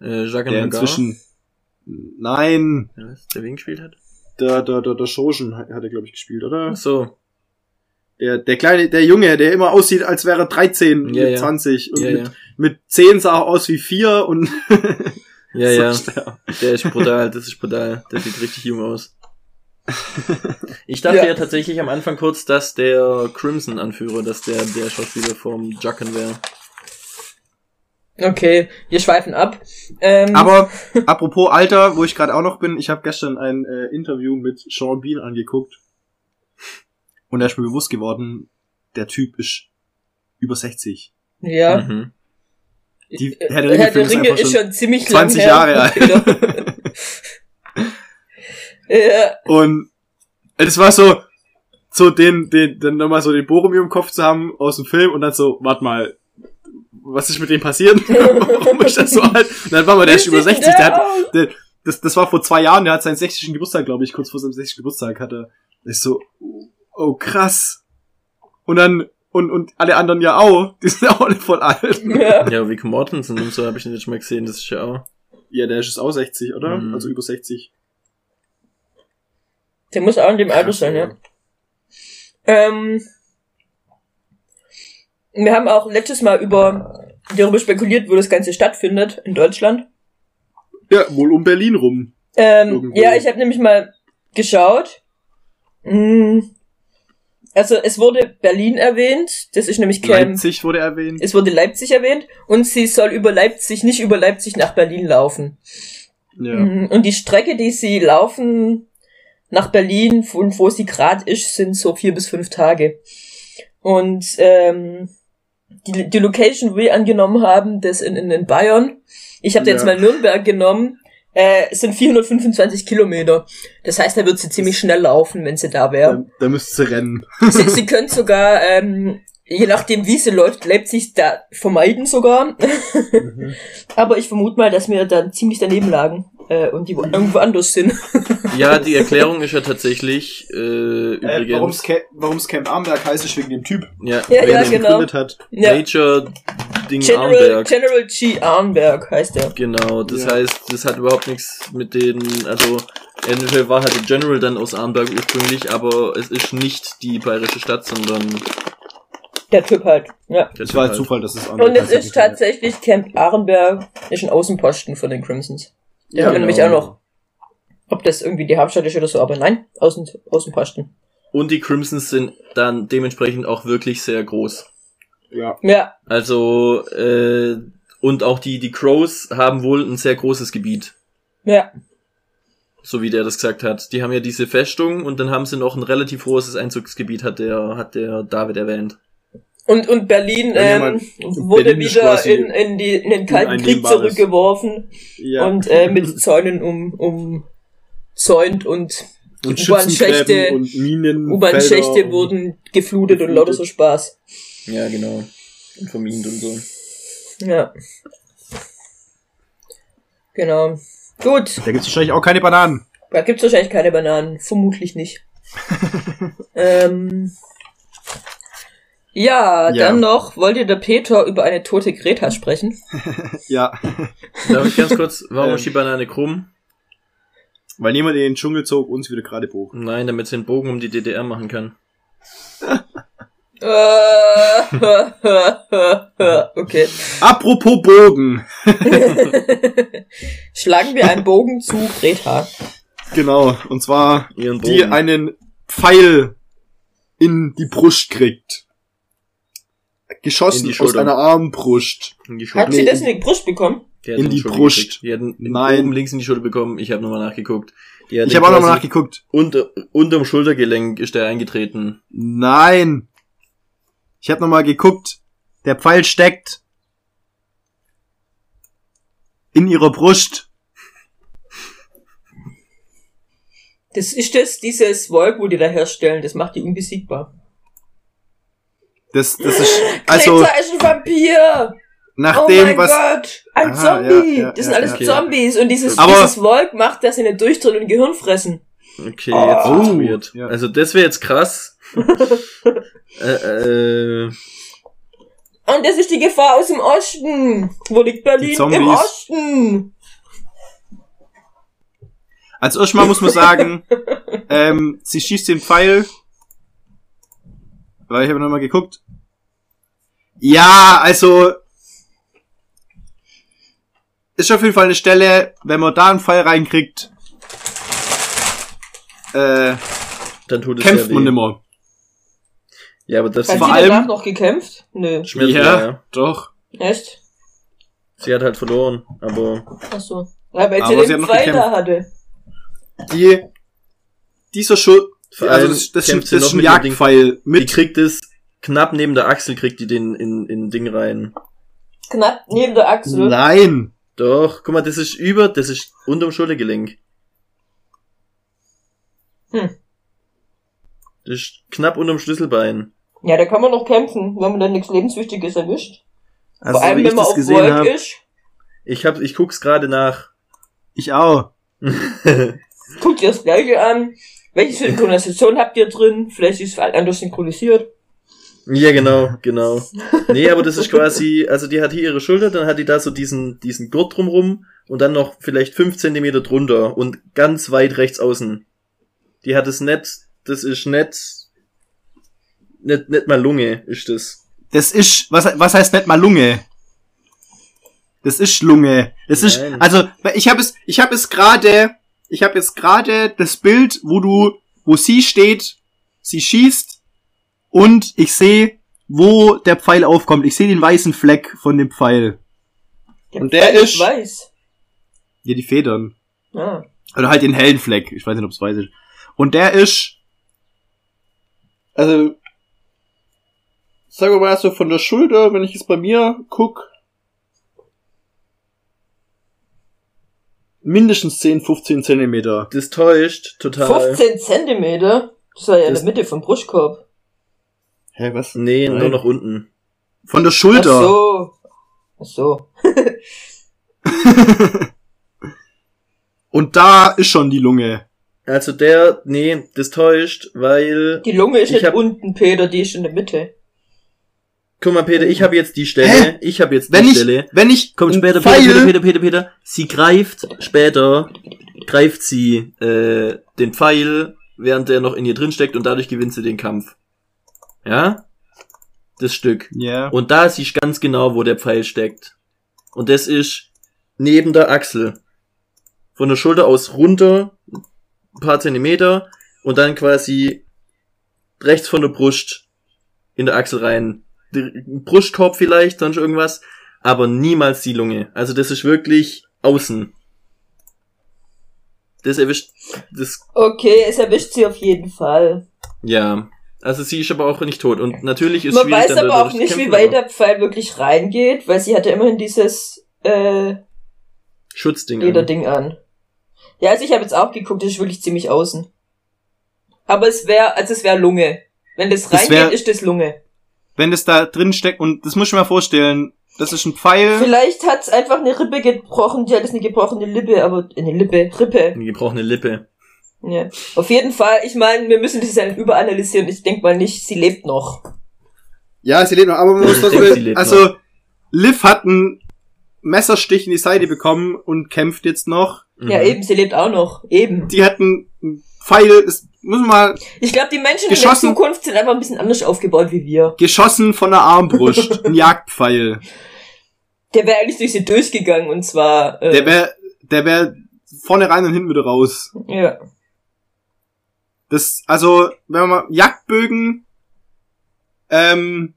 Äh, Jacques der inzwischen, nein, was, der wen gespielt hat? der, der, der, der Shogun hat hat er, glaube ich, gespielt, oder? Ach so. Der, der kleine, der Junge, der immer aussieht, als wäre er 13, Ja, mit ja. 20 und Ja, mit, ja. mit 10 sah er aus wie 4 und Ja, so ja. stark. Der ist brutal, das ist brutal. Der sieht richtig jung aus. Ich dachte Ja. ja. tatsächlich am Anfang kurz, dass der Crimson-Anführer, dass der der Schauspieler vom Jucken wäre. Okay, wir schweifen ab. Ähm, Aber apropos Alter, wo ich gerade auch noch bin, ich habe gestern ein äh, Interview mit Sean Bean angeguckt und da ist mir bewusst geworden, der Typ ist über 60. ja. Mhm. Die Äh, Herr der Ringe, Herr der Ringe ist einfach schon ziemlich 20 lang Jahre alt. Genau. ja, Und es war so, so den, den, dann nochmal so den Boromir im Kopf zu haben aus dem Film und dann so, warte mal, was ist mit dem passiert? Warum ist das so alt? Und dann war man, der ist über 60, der hat, der, das, das war vor zwei Jahren, der hat seinen 60. Geburtstag, glaube ich, kurz vor seinem 60. Geburtstag hatte. Ich so, oh krass. Und dann, und, und alle anderen ja auch, die sind auch alle voll alt. ja. Ja, Vic Mortensen und so habe ich ihn jetzt schon mal gesehen, das ist ja auch. Ja, der ist jetzt auch 60, oder? Mhm. Also über 60. Der muss auch in dem Alter sein, ja. Ähm, wir haben auch letztes Mal über darüber spekuliert, wo das Ganze stattfindet in Deutschland. Ja, wohl um Berlin rum. Ähm, Irgendwo. ja, ich habe nämlich mal geschaut. Mm, Also es wurde Berlin erwähnt, das ist nämlich Camp. Leipzig wurde erwähnt. Es wurde Leipzig erwähnt und sie soll über Leipzig, nicht über Leipzig nach Berlin laufen. Ja. Mhm. Und die Strecke, die sie laufen nach Berlin, von wo sie gerade ist, sind so vier bis fünf Tage. Und ähm, die, die Location, wo wir angenommen haben, das in, in, in Bayern, ich habe Ja. jetzt mal Nürnberg genommen, äh, es sind 425 Kilometer. Das heißt, da wird sie ziemlich schnell laufen, wenn sie da wäre. Da, da müsste sie rennen. Sie, sie können sogar, ähm, je nachdem wie sie läuft, Leipzig da vermeiden sogar. Aber ich vermute mal, dass wir dann ziemlich daneben lagen äh, und die wo- irgendwo anders sind. Ja, die Erklärung ist ja tatsächlich äh, übrigens. warum's Camp Amberg heißt, ist wegen dem Typ, ja, Ja, ja, genau. gegründet hat. Ja, Major Ding General, Arnberg. General G. Arnberg heißt er. Genau, das Ja. heißt, das hat überhaupt nichts mit den, also eventuell war halt der General dann aus Arnberg ursprünglich, aber es ist nicht die bayerische Stadt, sondern Der Typ halt. Ja. Es war halt Zufall, dass es Und es ist tatsächlich Camp Arnberg, ist ein Außenposten von den Crimsons. Der Ja, nämlich genau. auch noch, ob das irgendwie die Hauptstadt ist oder so, aber nein, Außen, Außenposten. Und die Crimsons sind dann dementsprechend auch wirklich sehr groß. Ja. Ja, Also, äh, und auch die, die Crows haben wohl ein sehr großes Gebiet. ja. So wie der das gesagt hat. Die haben ja diese Festung und dann haben sie noch ein relativ großes Einzugsgebiet, hat der, hat der David erwähnt. Und, und Berlin Ja, ähm, wurde Berlin wieder in, in, die, in den Kalten Krieg zurückgeworfen ja. und äh, mit Zäunen um, umzäunt und die und U-Bahn-Schächte und Minen. U-Bahn-Schächte und- wurden geflutet und lauter so Spaß. Ja, genau. Und vermint und so. Ja. Genau. Gut, Da gibt's wahrscheinlich auch keine Bananen. da gibt's wahrscheinlich keine Bananen. Vermutlich nicht. ähm, ja, Ja. dann noch wollte der Peter über eine tote Greta sprechen. Ja. Darf ich ganz kurz, warum Ähm. ist die Banane krumm? Weil niemand in den Dschungel zog, uns wieder gerade bog. Nein, damit sie den Bogen um die DDR machen kann. Äh, okay. Apropos Bogen. Schlagen wir einen Bogen zu Greta. Genau. Und zwar Ihren Bogen. die einen Pfeil in die Brust kriegt. In Geschossen die aus Schulter. einer Armbrust. Hat sie das in die Brust bekommen? Die in die Brust. Die hat einen Nein. oben links in die Schulter bekommen. Ich habe nochmal nachgeguckt. Ich habe auch nochmal nachgeguckt. Unter, unterm Schultergelenk ist der eingetreten. Nein. Ich habe nochmal geguckt. Der Pfeil steckt in ihrer Brust. Das ist das, dieses Volk, wo die da herstellen. Das macht die unbesiegbar. Das, das ist, also, Greta ist ein Vampir! nach oh dem, mein was, Gott! Ein Aha, Zombie! ja, ja, das sind ja, alles okay. Zombies. Und dieses, Aber- dieses Volk macht, dass sie nicht durchdrehen und Gehirn fressen. Okay, Oh. jetzt wird's weird. Ja. Also das wäre jetzt krass. Äh, äh, Und das ist die Gefahr aus dem Osten. Wo liegt Berlin? Im Osten. als erstmal muss man sagen, ähm, sie schießt den Pfeil, weil ich habe nochmal geguckt. Ja, also, ist auf jeden Fall eine Stelle, wenn man da einen Pfeil reinkriegt, äh, dann tut es kämpft ja man nimmer. Ja, aber das Hat Vor sie allem- danach noch gekämpft? Nö. schmerzt Ja. ja. Doch. Echt? Sie hat halt verloren, aber Ach so. Ja, weil sie den hat noch Pfeil da gekämpft. hatte. Die, dieser Schuss, vor also allem das, das, ist ein- das ist ein mit. Jagdpfeil Die mit, kriegt es knapp neben der Achsel, kriegt die den in, in Ding rein. Knapp neben der Achsel. nein. Doch, guck mal, das ist über, das ist unterm Schultergelenk. Hm. Das ist knapp unterm Schlüsselbein. Ja, da kann man noch kämpfen, wenn man dann nichts Lebenswichtiges erwischt. Also, Vor allem, wenn man das auf gesehen ist. Ich hab, ich guck's gerade nach. ich auch. Guckt ihr das gleiche an. Welche Synchronisation habt ihr drin? Vielleicht ist es halt anders synchronisiert. Ja, genau, genau. Nee, aber das ist quasi, also die hat hier ihre Schulter, dann hat die da so diesen, diesen Gurt drumrum und dann noch vielleicht fünf Zentimeter drunter und ganz weit rechts außen. Die hat es nicht, das ist nicht, nicht, nicht mal Lunge, ist das. Das ist, was, was heißt nicht mal Lunge? Das ist Lunge. Das ist, Nein. also, ich habe es, ich habe es gerade, ich habe jetzt gerade das Bild, wo du, wo sie steht, sie schießt und ich sehe, wo der Pfeil aufkommt. Ich sehe den weißen Fleck von dem Pfeil. Der Und der Pfeil ist- weiß. Ja, die Federn. Ah. Oder halt den hellen Fleck. Ich weiß nicht, ob es weiß ist. Und der ist, also, sagen wir mal so von der Schulter, wenn ich es bei mir guck, mindestens 10, 15 Zentimeter. Das täuscht total. 15 Zentimeter? Das war ja in der Mitte vom Brustkorb. Hä, was? Nee, Nein. nur nach unten. Von der Ach Schulter. so. Ach so. Und da ist schon die Lunge. Also der, nee, das täuscht, weil Die Lunge ist Ich nicht hab- unten, Peter, die ist in der Mitte. Guck mal, Peter, ich habe jetzt die Stelle. Hä? Ich habe jetzt die Wenn ich, Stelle. wenn ich Kommt später, Peter, Peter, Peter, Peter, Peter. Sie greift später, greift sie äh, den Pfeil, während der noch in ihr drin steckt und dadurch gewinnt sie den Kampf. Ja? Das Stück. Ja. Und da siehst du ganz genau, wo der Pfeil steckt. Und das ist neben der Achsel. Von der Schulter aus runter, ein paar Zentimeter, und dann quasi rechts von der Brust in der Achsel rein. Brustkorb vielleicht, sonst irgendwas, aber niemals die Lunge. Also das ist wirklich außen. Das erwischt, das, Okay, es erwischt sie auf jeden Fall. ja. Also sie ist aber auch nicht tot. Und natürlich ist Man schwierig, weiß aber auch nicht, kämpfen, wie weit der Pfeil wirklich reingeht, weil sie hatte immerhin dieses äh, Schutzding. an. Lederding an. Ja, also ich habe jetzt auch geguckt, das ist wirklich ziemlich außen. Aber es wäre, also es wäre Lunge. Wenn das Das reingeht, wär- ist das Lunge. Wenn das da drin steckt, und das muss ich mir mal vorstellen, das ist ein Pfeil. Vielleicht hat's einfach eine Rippe gebrochen, die hat jetzt eine gebrochene Lippe, aber eine Lippe, Rippe. Eine gebrochene Lippe. Ja. Auf jeden Fall, ich meine, wir müssen das ja nicht überanalysieren. Ich denk mal nicht, sie lebt noch. Ja, sie lebt noch, aber man muss Ich trotzdem, also, Liv hat einen Messerstich in die Seite bekommen und kämpft jetzt noch. Ja, Mhm. eben, sie lebt auch noch. Eben. Die hat einen Pfeil, das muss man mal, Ich glaube, die Menschen in der Zukunft sind einfach ein bisschen anders aufgebaut wie wir. geschossen von der Armbrust, ein Jagdpfeil. Der wäre eigentlich durch sie durchgegangen und zwar. Äh, Der wär, der wär vorne rein und hinten wieder raus. Ja. Das, also, wenn man mal, Jagdbögen, ähm,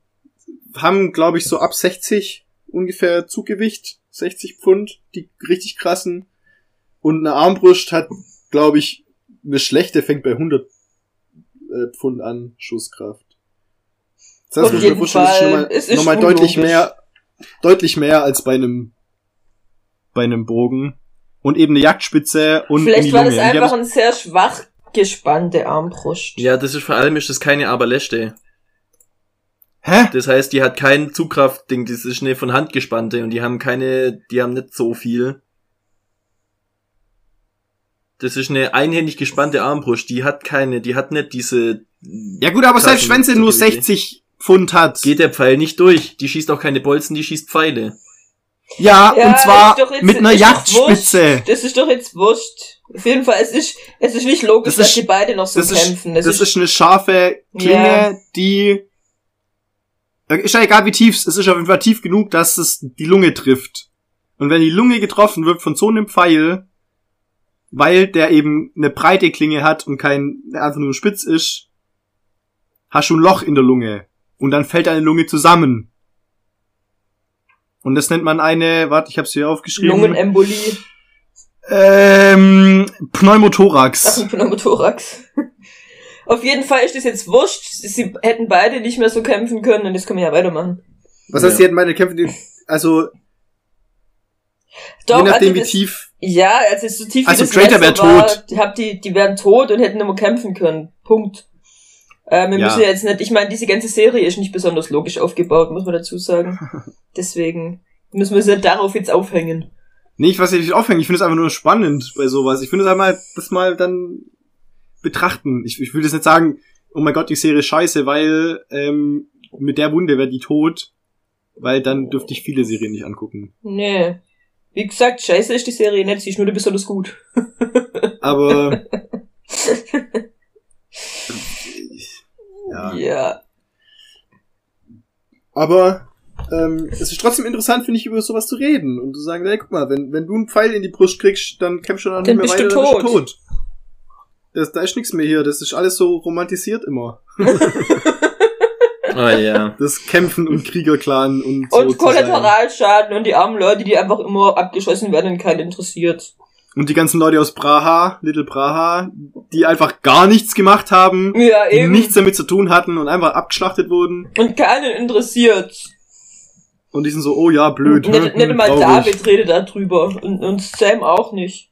haben, glaube ich, so ab 60 ungefähr Zuggewicht, 60 Pfund, die richtig krassen. Und eine Armbrust hat, glaube ich, eine schlechte fängt bei 100 äh, Pfund an, Schusskraft. Das Auf muss ich mir jeden vorstellen, das ist Fall. schon mal, Es ist nochmal deutlich mehr, deutlich mehr als bei einem, bei einem Bogen. Und eben eine Jagdspitze und Vielleicht war das einfach haben- ein sehr schwach gespannte Armbrust. Ja, das ist vor allem ist das keine Aberlächte. Hä? Das heißt, die hat kein Zugkraftding, das ist eine von Hand gespannte und die haben keine, die haben nicht so viel. Das ist eine einhändig gespannte Armbrust, die hat keine, die hat nicht diese. Ja gut, aber selbst wenn sie nur Zuggewicht. 60 Pfund hat. Geht der Pfeil nicht durch. Die schießt auch keine Bolzen, die schießt Pfeile. Ja, Ja, und zwar ist jetzt- mit einer ist Jagdspitze. Das ist doch jetzt wurscht. Auf jeden Fall, es ist, es ist nicht logisch, Das dass ist- die beide noch so Das ist, kämpfen. das ist eine scharfe Klinge, Ja. die ist ja egal wie tief, es ist auf jeden Fall tief genug, dass es die Lunge trifft. Und wenn die Lunge getroffen wird von so einem Pfeil, weil der eben eine breite Klinge hat und kein einfach nur spitz ist, hast du ein Loch in der Lunge und dann fällt deine Lunge zusammen. Und das nennt man eine, warte, ich habe hier aufgeschrieben. Lungenembolie, Ähm, ach, Pneumothorax. ein Pneumothorax. Auf jeden Fall ist das jetzt wurscht. Sie hätten beide nicht mehr so kämpfen können und jetzt können wir ja weitermachen. Was Ja. heißt, sie hätten meine Kämpfe, die- also, Doch, je nachdem, also wie tief. Ja, also so tief Also wie das Traitor Messer wär war, tot. die, hab die, die wären tot und hätten immer kämpfen können. Punkt. Äh, wir Ja. müssen jetzt nicht, ich meine, diese ganze Serie ist nicht besonders logisch aufgebaut, muss man dazu sagen. Deswegen müssen wir sie darauf jetzt aufhängen. Nicht, was ich nicht aufhängen. Ich finde es einfach nur spannend bei sowas. Ich finde es einmal, das mal dann betrachten. Ich, ich will das nicht sagen, oh mein Gott, die Serie ist scheiße, weil ähm, mit der Wunde wäre die tot. Weil dann dürfte ich viele Serien nicht angucken. Nee. Wie gesagt, scheiße ist die Serie nicht, sie ist nur nicht besonders gut. Aber ja. ja. Aber ähm, es ist trotzdem interessant, finde ich, über sowas zu reden und zu sagen, hey, guck mal, wenn, wenn du einen Pfeil in die Brust kriegst, dann kämpfst du dann nicht mehr weiter, du dann bist du tot. tot. Das, da ist nichts mehr hier, das ist alles so romantisiert immer. Ah ja. Das Kämpfen und Kriegerclan und so Und. Kollateralschaden und die armen Leute, die einfach immer abgeschossen werden und keinen interessiert. Und die ganzen Leute aus Praha, Little Praha, die einfach gar nichts gemacht haben, Ja, die eben. nichts damit zu tun hatten und einfach abgeschlachtet wurden. Und keinen interessiert. Und die sind so, oh ja, blöd. Nicht, hm, nicht mal traurig. David redet da drüber. Und, und Sam auch nicht.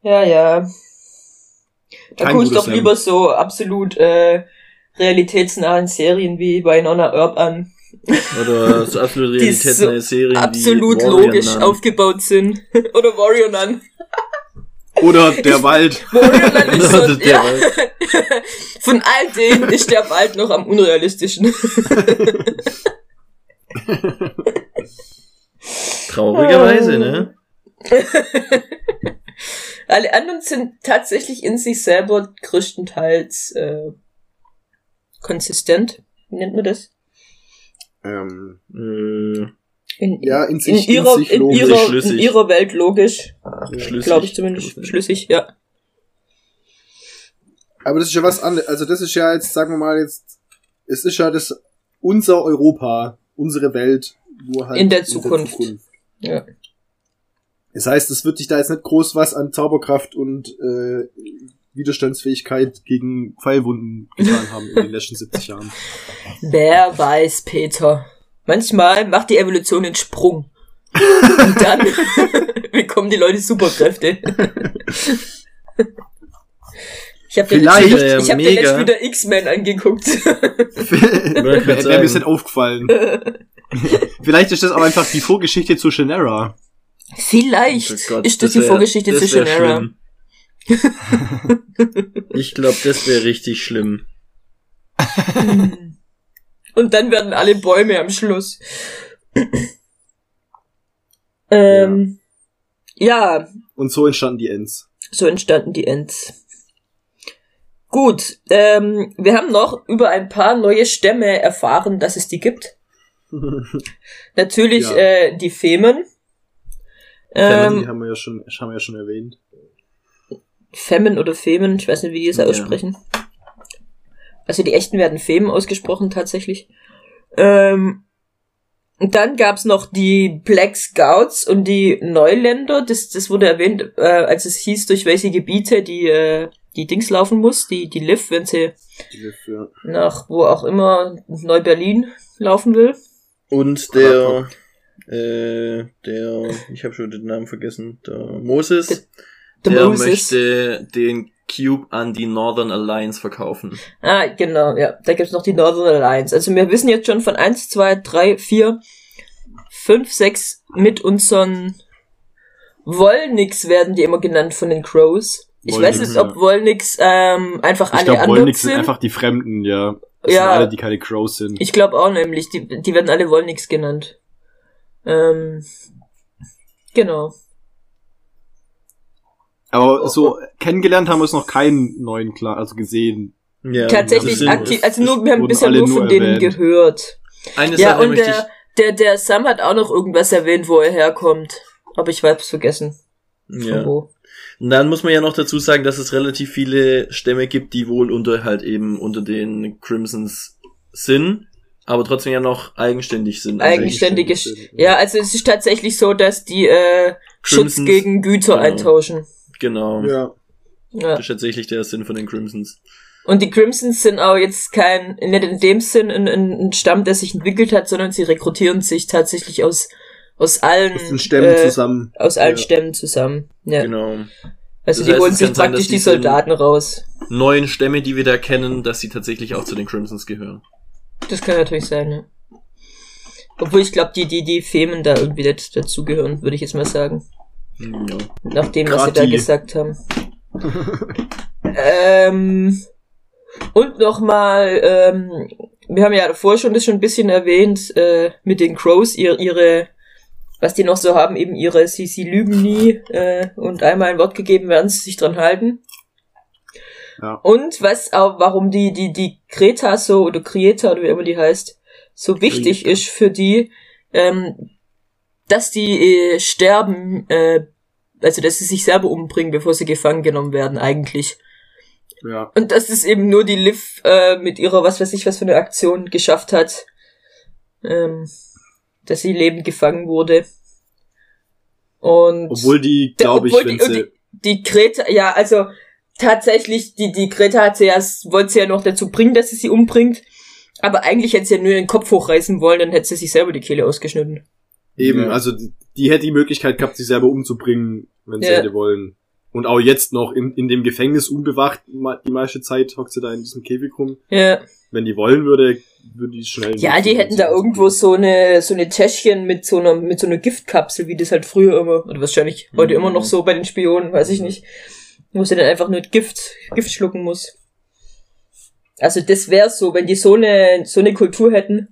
Ja, ja. Da guckst doch Sam. lieber so absolut äh, realitätsnahen Serien wie bei Nonna Earp an. Oder so absolut Die so realitätsnahe Serien absolut wie Warrior logisch Nun. aufgebaut sind. Oder Warrior Nun. Oder der Wald. Wo unrealistisch Das ist, ist der ja. Wald. Von all denen ist der Wald noch am unrealistischen. Traurigerweise, ne? Alle anderen sind tatsächlich in sich selber größtenteils äh, konsistent. Wie nennt man das? Ähm, Äh, In, ja, in in, sich, ihrer, in sich in, logisch. ihrer, in schlüssig. ihrer Welt logisch. schlüssig. Glaube ich zumindest. Schlüssig, ja. Aber das ist ja was anderes. Also das ist ja jetzt, sagen wir mal jetzt, es ist ja das unser Europa, unsere Welt, nur halt In der Zukunft. Ja. Das heißt, es wird sich da jetzt nicht groß was an Zauberkraft und äh, Widerstandsfähigkeit gegen Pfeilwunden getan haben in den letzten 70 Jahren. Wer weiß, Peter. Manchmal macht die Evolution einen Sprung. Und dann bekommen die Leute Superkräfte. Ich habe Vielleicht, äh, ich hab dir mega. letzt wieder X-Men angeguckt. Wäre mir nicht aufgefallen. Vielleicht ist das aber einfach die Vorgeschichte zu Shannara. Vielleicht Oh Gott, ist das, die wär- Vorgeschichte das zu Shannara. schlimm. Ich glaube, das wäre richtig schlimm. Und dann werden alle Bäume am Schluss. ähm, ja. Und so entstanden die Ents. so entstanden die Ents. Gut, ähm, wir haben noch über ein paar neue Stämme erfahren, dass es die gibt. Natürlich Ja. äh, die Femen. die Ähm, haben wir ja schon, haben wir ja schon erwähnt. Femen oder Femen, ich weiß nicht, wie die es Ja. aussprechen. Also die echten werden Femen ausgesprochen tatsächlich. Ähm, und dann gab's noch die Black Scouts und die Neuländer. Das, das wurde erwähnt, äh, als es hieß, durch welche Gebiete die, äh, die Dings laufen muss, die, die Liv, wenn sie Die für nach wo auch immer Neu-Berlin laufen will. Und der, äh, der, ich habe schon den Namen vergessen, der Moses, Der der Moses. möchte den Cube an die Northern Alliance verkaufen. Ah, genau, ja. Da gibt's noch die Northern Alliance. Also wir wissen jetzt schon von eins, zwei, drei, vier, fünf, sechs mit unseren Wollnix werden die immer genannt von den Crows. Ich Wollnix, weiß nicht, ob Wollnix ähm, einfach Ich alle glaube, anderen Wollnix sind sind. einfach die Fremden, ja. Das Ja. sind alle, die keine Crows sind. Ich glaube auch nämlich, die, die werden alle Wollnix genannt. Ähm, genau. Aber so kennengelernt haben wir es noch keinen neuen klar, also gesehen. Ja, Tatsächlich aktiv, also nur, wir haben bisher nur nur von denen erwähnt. gehört. Eine Ja, Sache und möchte ich, der, der, der Sam hat auch noch irgendwas erwähnt, wo er herkommt. Aber ich weiß vergessen. Von ja. wo. Und dann muss man ja noch dazu sagen, dass es relativ viele Stämme gibt, die wohl unter halt eben unter den Crimsons sind, aber trotzdem ja noch eigenständig sind. Also Eigenständige. eigenständig sind, Ja, also es ist tatsächlich so, dass die äh, Schutz gegen Güter genau. eintauschen. Genau. Ja. Ja. Das ist tatsächlich der Sinn von den Crimsons. Und die Crimsons sind auch jetzt kein, nicht in dem Sinn ein, ein, Stamm, der sich entwickelt hat, sondern sie rekrutieren sich tatsächlich aus, aus allen, Aus den Stämmen äh, zusammen. aus allen Ja. Stämmen zusammen. Ja. Genau. Also Das die heißt, holen sich sein, praktisch dass die Soldaten raus. Neuen Stämme, die wir da kennen, dass sie tatsächlich auch zu den Crimsons gehören. Das kann natürlich sein, ja. Obwohl ich glaube, die, die, die Femen da irgendwie dazugehören, würde ich jetzt mal sagen. Ja. Nach dem, was sie da gesagt haben. ähm, und nochmal, ähm, wir haben ja davor schon das schon ein bisschen erwähnt, äh, mit den Crows, ihr, ihre, was die noch so haben, eben ihre, sie, sie lügen nie, äh, und einmal ein Wort gegeben werden, sie sich dran halten. Ja. Und was auch, warum die, die, die Kreta so, oder Krieta, oder wie immer die heißt, so wichtig Kreta. ist für die, ähm, dass die äh, sterben, äh, also dass sie sich selber umbringen, bevor sie gefangen genommen werden, eigentlich. Ja. Und dass es eben nur die Liv äh, mit ihrer, was weiß ich, was für eine Aktion geschafft hat, ähm, dass sie lebend gefangen wurde. Und Obwohl die, glaube ich, obwohl die, die, die Greta, ja, also tatsächlich, die, die Greta hat sie ja, wollte sie ja noch dazu bringen, dass sie sie umbringt. Aber eigentlich hätte sie ja nur den Kopf hochreißen wollen, dann hätte sie sich selber die Kehle ausgeschnitten. Eben, Ja. also die, die hätte die Möglichkeit gehabt, sich selber umzubringen, wenn sie Ja. hätte wollen. Und auch jetzt noch in, in dem Gefängnis unbewacht, die meiste Zeit hockt sie da in diesem Käfig rum. Ja. wenn die wollen würde, würde die schnell. Ja, die hätten da irgendwo so eine, so eine Täschchen mit so einer, mit so einer Giftkapsel, wie das halt früher immer, oder wahrscheinlich heute immer noch so bei den Spionen, weiß ich nicht. Wo sie dann einfach nur Gift, Gift schlucken muss. Also das wäre so, wenn die so eine, so eine Kultur hätten,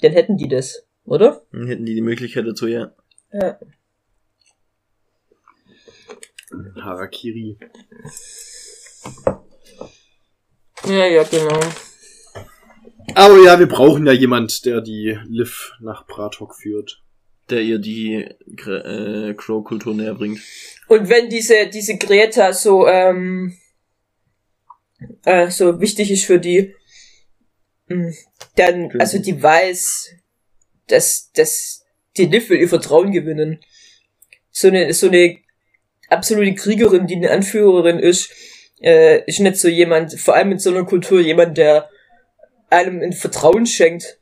dann hätten die das, oder? Dann hätten die die Möglichkeit dazu, ja. Ja. Harakiri. Ja, ja, genau. Aber ja, wir brauchen ja jemand, der die Liv nach Pratok führt. Der ihr die äh, Crow-Kultur näher bringt. Und wenn diese, diese Greta so, ähm, äh, so wichtig ist für die, mh, dann, Genau. also die weiß, dass, dass die Liv will ihr Vertrauen gewinnen. So eine, so eine absolute Kriegerin, die eine Anführerin ist, äh, ist nicht so jemand, vor allem in so einer Kultur, jemand, der einem ein Vertrauen schenkt.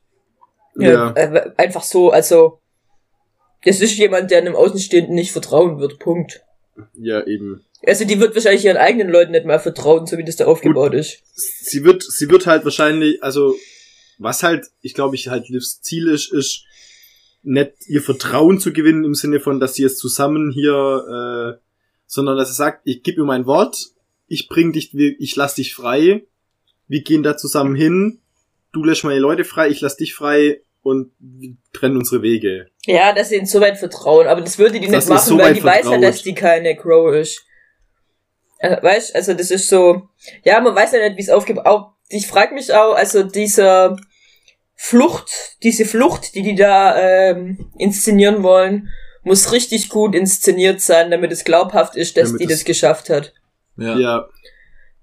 Ja. Äh, einfach so, also, das ist jemand, der einem Außenstehenden nicht vertrauen wird, Punkt. Ja, eben. Also die wird wahrscheinlich ihren eigenen Leuten nicht mal vertrauen, so wie das da aufgebaut ist. Sie wird, sie wird halt wahrscheinlich, also, was halt, ich glaube, ich halt Livs Ziel ist, ist, nicht ihr Vertrauen zu gewinnen im Sinne von, dass sie jetzt zusammen hier, äh, sondern dass sie sagt, ich gebe mir mein Wort, ich bring dich, ich lass dich frei, wir gehen da zusammen hin, du lässt meine Leute frei, ich lass dich frei und wir trennen unsere Wege. Ja, dass sie ihnen so weit vertrauen, aber das würde die Dass nicht machen, so weil die weiß ja, vertraut. dass die keine Crow ist. Äh, weißt, also das ist so, ja, man weiß ja nicht, wie es aufgebaut, auch, ich frage mich auch, also dieser Flucht, diese Flucht, die die da ähm, inszenieren wollen, muss richtig gut inszeniert sein, damit es glaubhaft ist, dass Damit die das geschafft hat. Ja. Ja,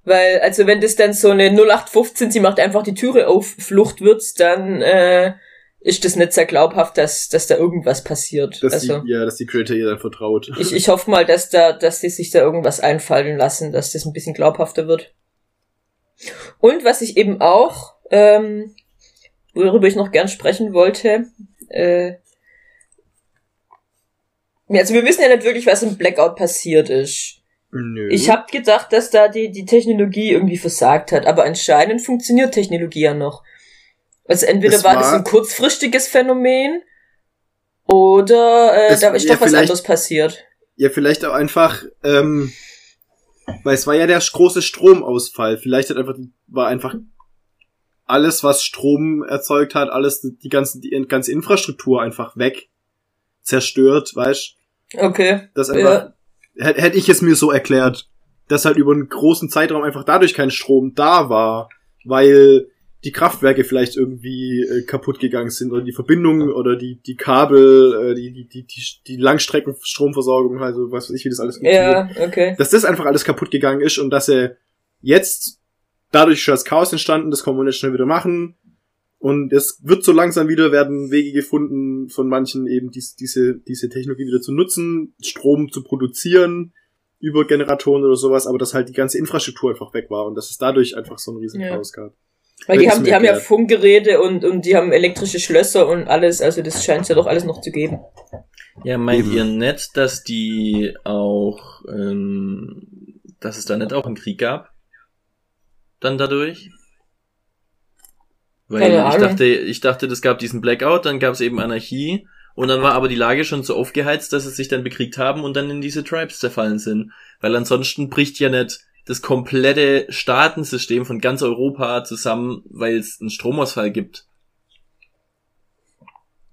Weil, also wenn das dann so eine 0815, sie macht einfach die Türe auf, Flucht wird, dann äh, ist das nicht sehr glaubhaft, dass, dass da irgendwas passiert. dass also die, ja, dass die Creator ihr dann vertraut. ich, ich hoffe mal, dass da, dass die sich da irgendwas einfallen lassen, dass das ein bisschen glaubhafter wird. Und was ich eben auch, ähm, worüber ich noch gern sprechen wollte, äh, also wir wissen ja nicht wirklich, was im Blackout passiert ist. Nö. Ich hab gedacht, dass da die, die Technologie irgendwie versagt hat, aber anscheinend funktioniert Technologie ja noch. Also entweder Es war, das war- ein kurzfristiges Phänomen oder äh, Es- da ist ja, doch was anderes passiert. Ja, vielleicht auch einfach, ähm, weil es war ja der große Stromausfall. Vielleicht hat einfach, war einfach alles, was Strom erzeugt hat, alles, die ganze, die ganze Infrastruktur einfach weg. Zerstört, weißt Okay. Das einfach, hätte hätte ich es mir so erklärt, dass halt über einen großen Zeitraum einfach dadurch kein Strom da war, weil die Kraftwerke vielleicht irgendwie äh, kaputt gegangen sind oder die Verbindungen oder die die Kabel, äh, die die die die, die Langstreckenstromversorgung, also was weiß ich, wie das alles funktioniert. Ja, okay. Dass das einfach alles kaputt gegangen ist und dass er jetzt dadurch ist das Chaos entstanden, das kann man nicht schnell wieder machen. Und es wird so langsam wieder, werden Wege gefunden von manchen eben dies, diese, diese Technologie wieder zu nutzen, Strom zu produzieren über Generatoren oder sowas, aber dass halt die ganze Infrastruktur einfach weg war und dass es dadurch einfach so ein riesen Ja. Chaos gab. Weil die haben, die haben ja. Funkgeräte und, und die haben elektrische Schlösser und alles, also das scheint ja doch alles noch zu geben. Ja, meint Eben. ihr nicht, dass die auch, ähm, dass es da nicht auch einen Krieg gab? Dann dadurch? Weil Keine ich dachte, ich dachte, das gab diesen Blackout, dann gab es eben Anarchie und dann war aber die Lage schon so aufgeheizt, dass sie sich dann bekriegt haben und dann in diese Tribes zerfallen sind. Weil ansonsten bricht ja nicht das komplette Staatensystem von ganz Europa zusammen, weil es einen Stromausfall gibt.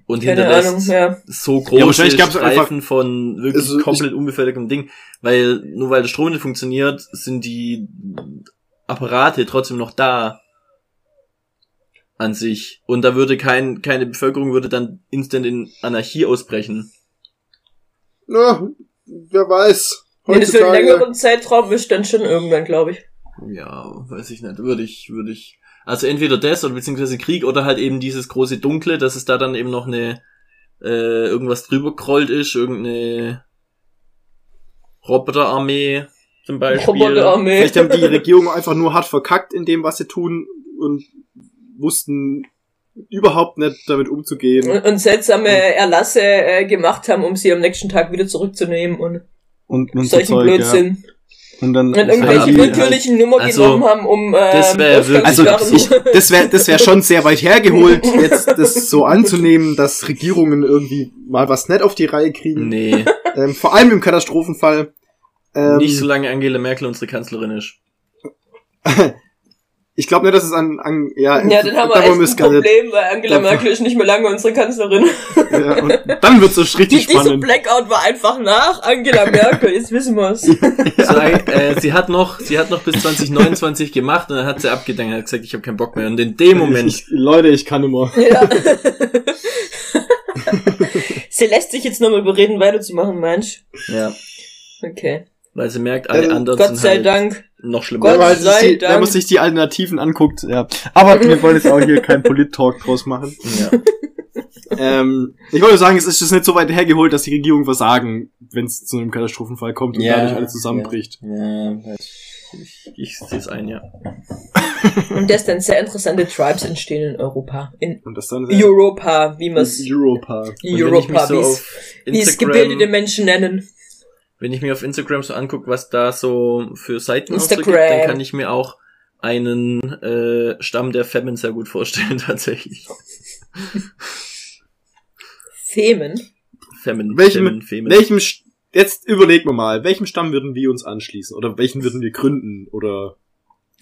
Und Keine hinterlässt Ahnung, ja. so Ja, große gab's Streifen von wirklich Also komplett unbevölkertem Ding, weil nur weil der Strom nicht funktioniert, sind die Apparate trotzdem noch da an sich und da würde kein keine Bevölkerung würde dann instant in Anarchie ausbrechen. Na, wer weiß. Wenn das für einen längeren Zeitraum ist, dann schon irgendwann, glaube ich. Ja, weiß ich nicht, würde ich würde ich also entweder das oder beziehungsweise Krieg oder halt eben dieses große Dunkle, dass es da dann eben noch eine äh, irgendwas drüber gerollt ist, irgendeine Roboterarmee zum Beispiel. Roboterarmee. Vielleicht haben die Regierung einfach nur hart verkackt in dem, was sie tun und wussten überhaupt nicht damit umzugehen. und, und seltsame Erlasse äh, gemacht haben, um sie am nächsten Tag wieder zurückzunehmen und Und, und solchen Blödsinn. Und dann Und irgendwelche die halt- willkürlichen Nummer Also, genommen haben, um ähm, das wär wirklich- Also ich, das wäre das wär schon sehr weit hergeholt, jetzt das so anzunehmen, dass Regierungen irgendwie mal was nett auf die Reihe kriegen. Nee, Ähm, vor allem im Katastrophenfall. Ähm, nicht so lange Angela Merkel unsere Kanzlerin ist. ich glaube nicht, dass es an, an ja, ja, dann haben wir echt ein gar nicht- Problem, weil Angela Merkel ist nicht mehr lange unsere Kanzlerin. Ja, und dann wird's so Die, richtig dieser spannend. Blackout war einfach nach Angela Merkel, jetzt wissen wir's. So, äh, sie hat noch, sie hat noch bis 2029 gemacht und dann hat sie abgedankt und hat gesagt, ich habe keinen Bock mehr. Und in dem Moment, Ich, Leute, ich kann immer. Ja. Sie lässt sich jetzt nochmal überreden, weiterzumachen, Mensch. ja, Okay. Weil sie merkt, alle Ähm, anderen Gott sind sei halt Dank. noch schlimmer. Gott Wenn man, sich sei die, wenn man Dank. sich die Alternativen anguckt, ja. Aber wir wollen jetzt auch hier keinen Polit-Talk draus machen. Ja. Ähm, ich wollte sagen, es ist jetzt nicht so weit hergeholt, dass die Regierung versagen, wenn es zu einem Katastrophenfall kommt und Ja, dadurch alles zusammenbricht. Ja, ich, ich sehe es ein, ja. Und dass dann sehr interessante Tribes entstehen in Europa. In Und das dann Europa, wie man es Europa. Europa, so wie es gebildete Menschen nennen. Wenn ich mir auf Instagram so angucke, was da so für Seiten gibt, dann kann ich mir auch einen äh, Stamm der Femin sehr gut vorstellen, tatsächlich. Femen. Femin, Welchem, Femin, Femin. welchem, St- jetzt überlegen wir mal, welchem Stamm würden wir uns anschließen? Oder welchen würden wir gründen? Oder,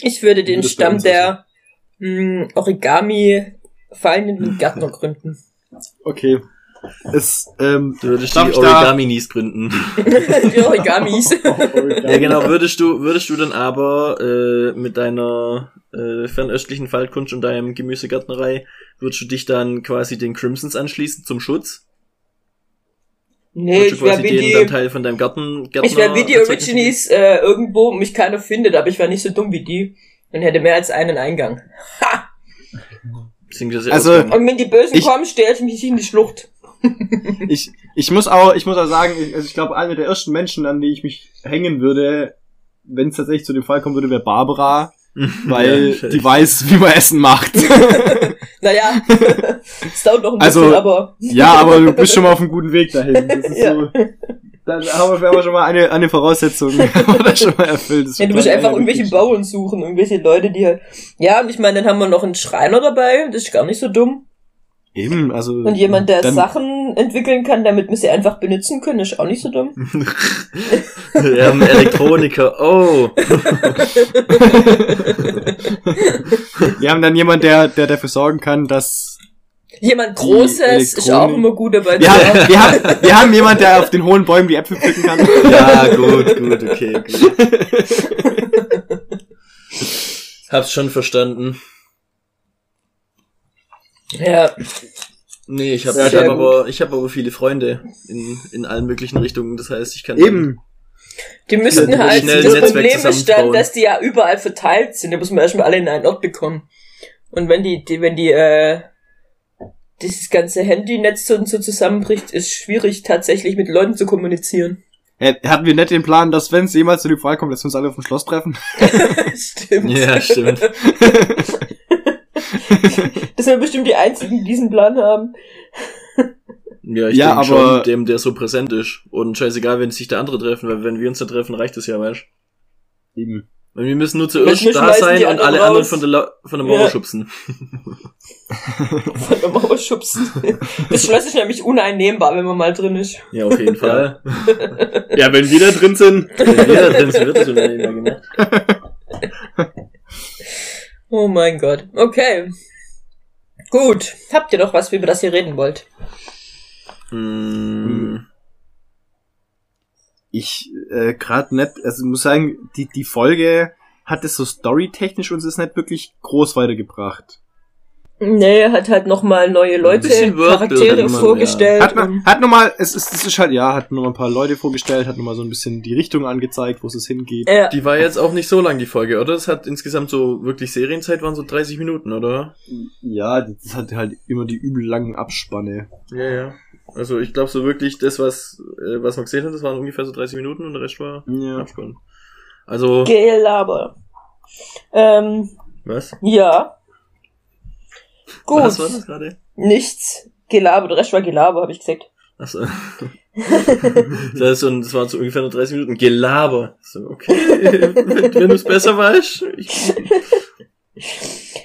Ich würde den Stamm der mh, Origami fallenden Gärtner gründen. okay. Es, ähm, Du würdest die Origaminis gründen. Die Origamis. Ja, genau, würdest du, würdest du dann aber äh, mit deiner äh, fernöstlichen Waldkunst und deinem Gemüsegärtnerei, würdest du dich dann quasi den Crimsons anschließen zum Schutz? Nee, würdest ich du wäre quasi wie die, Teil von deinem Garten Gärtner ich wäre wie die Originies äh, irgendwo, mich keiner findet, aber ich wäre nicht so dumm wie die und hätte mehr als einen Eingang. Ha! Also-. Und wenn die Bösen Ich- kommen, stelle ich mich in die Schlucht. ich, ich muss auch, ich muss auch sagen, ich, also ich glaube, eine der ersten Menschen, an die ich mich hängen würde, wenn es tatsächlich zu dem Fall kommen würde, wäre Barbara, weil Ja, die weiß, wie man Essen macht. Naja, es dauert noch ein Also- bisschen, aber ja, aber du bist schon mal auf einem guten Weg dahin. Das ist Ja. so, dann haben wir, haben wir schon mal eine, eine Voraussetzung, schon mal erfüllt. Ja, du musst einfach irgendwelche Bauern suchen, irgendwelche Leute, die halt. Ja, und ich meine, dann haben wir noch einen Schreiner dabei, das ist gar nicht so dumm. Eben, also. Und jemand, der dann, Sachen entwickeln kann, damit wir sie einfach benutzen können, ist auch nicht so dumm. Wir haben Elektroniker. Oh. Wir haben dann jemand, der, der dafür sorgen kann, dass Jemand Großes ist auch immer gut dabei. wir, haben, wir, haben, wir haben jemand, der auf den hohen Bäumen die Äpfel pflücken kann. Ja, gut, gut, okay, gut. Hab's schon verstanden. ja. Nee, ich habe Ja, ich hab aber ich habe aber viele Freunde in, in allen möglichen Richtungen. Das heißt, ich kann Eben. Die müssten Ja, halt, das Netzwerk Problem ist dann, dass die ja überall verteilt sind. Da muss man erstmal alle in einen Ort bekommen. Und wenn die, die wenn die, äh, dieses ganze Handynetz so, so zusammenbricht, ist schwierig tatsächlich mit Leuten zu kommunizieren. Hatten wir nicht den Plan, dass wenn es jemals zu dem Fall kommt, dass wir uns alle auf dem Schloss treffen? stimmt. Ja, stimmt. Das sind wir bestimmt die einzigen, die diesen Plan haben. Ja, ich Ja, denke aber- schon, dem, der so präsent ist. Und scheißegal, wenn sich der andere treffen, weil wenn wir uns da treffen, reicht das ja, weißt Eben. Und wir müssen nur Wir zuerst da sein und anderen alle anderen raus. von der, La von der Mauer Ja. schubsen. Von der Mauer schubsen. Das Schloss ist nämlich uneinnehmbar, wenn man mal drin ist. Ja, auf jeden Fall. Ja, wenn wir da drin sind. Wenn jeder drin ist, wird das unannehmbar gemacht. Oh mein Gott. Okay. Gut. Habt ihr noch was, über das ihr reden wollt? Hm. Ich äh, gerade nicht, also muss sagen, die, die Folge hat es so storytechnisch uns ist nicht wirklich groß weitergebracht. Nee, hat halt nochmal neue Leute, Charaktere vorgestellt. Hat, noch, und- hat nochmal, es ist, es ist halt, ja, hat nochmal ein paar Leute vorgestellt, hat nochmal so ein bisschen die Richtung angezeigt, wo es hingeht. ja. Die war jetzt auch nicht so lang, die Folge, oder? Es hat insgesamt so wirklich Serienzeit waren so 30 Minuten, oder? Ja, das hat halt immer die übel langen Abspanne. Ja, ja. Also ich glaube so wirklich, das, was, äh, was man gesehen hat, das waren ungefähr so 30 Minuten und der Rest war Ja. Abspann. Also, Gelaber. Ähm, was? ja. Gut. Was war das gerade? Nichts. Gelaber. Der Rest war Gelaber, habe ich gesagt. Achso. das, heißt, so, das waren so ungefähr nur 30 Minuten Gelaber. So, okay, wenn, wenn du es besser weißt. Ich,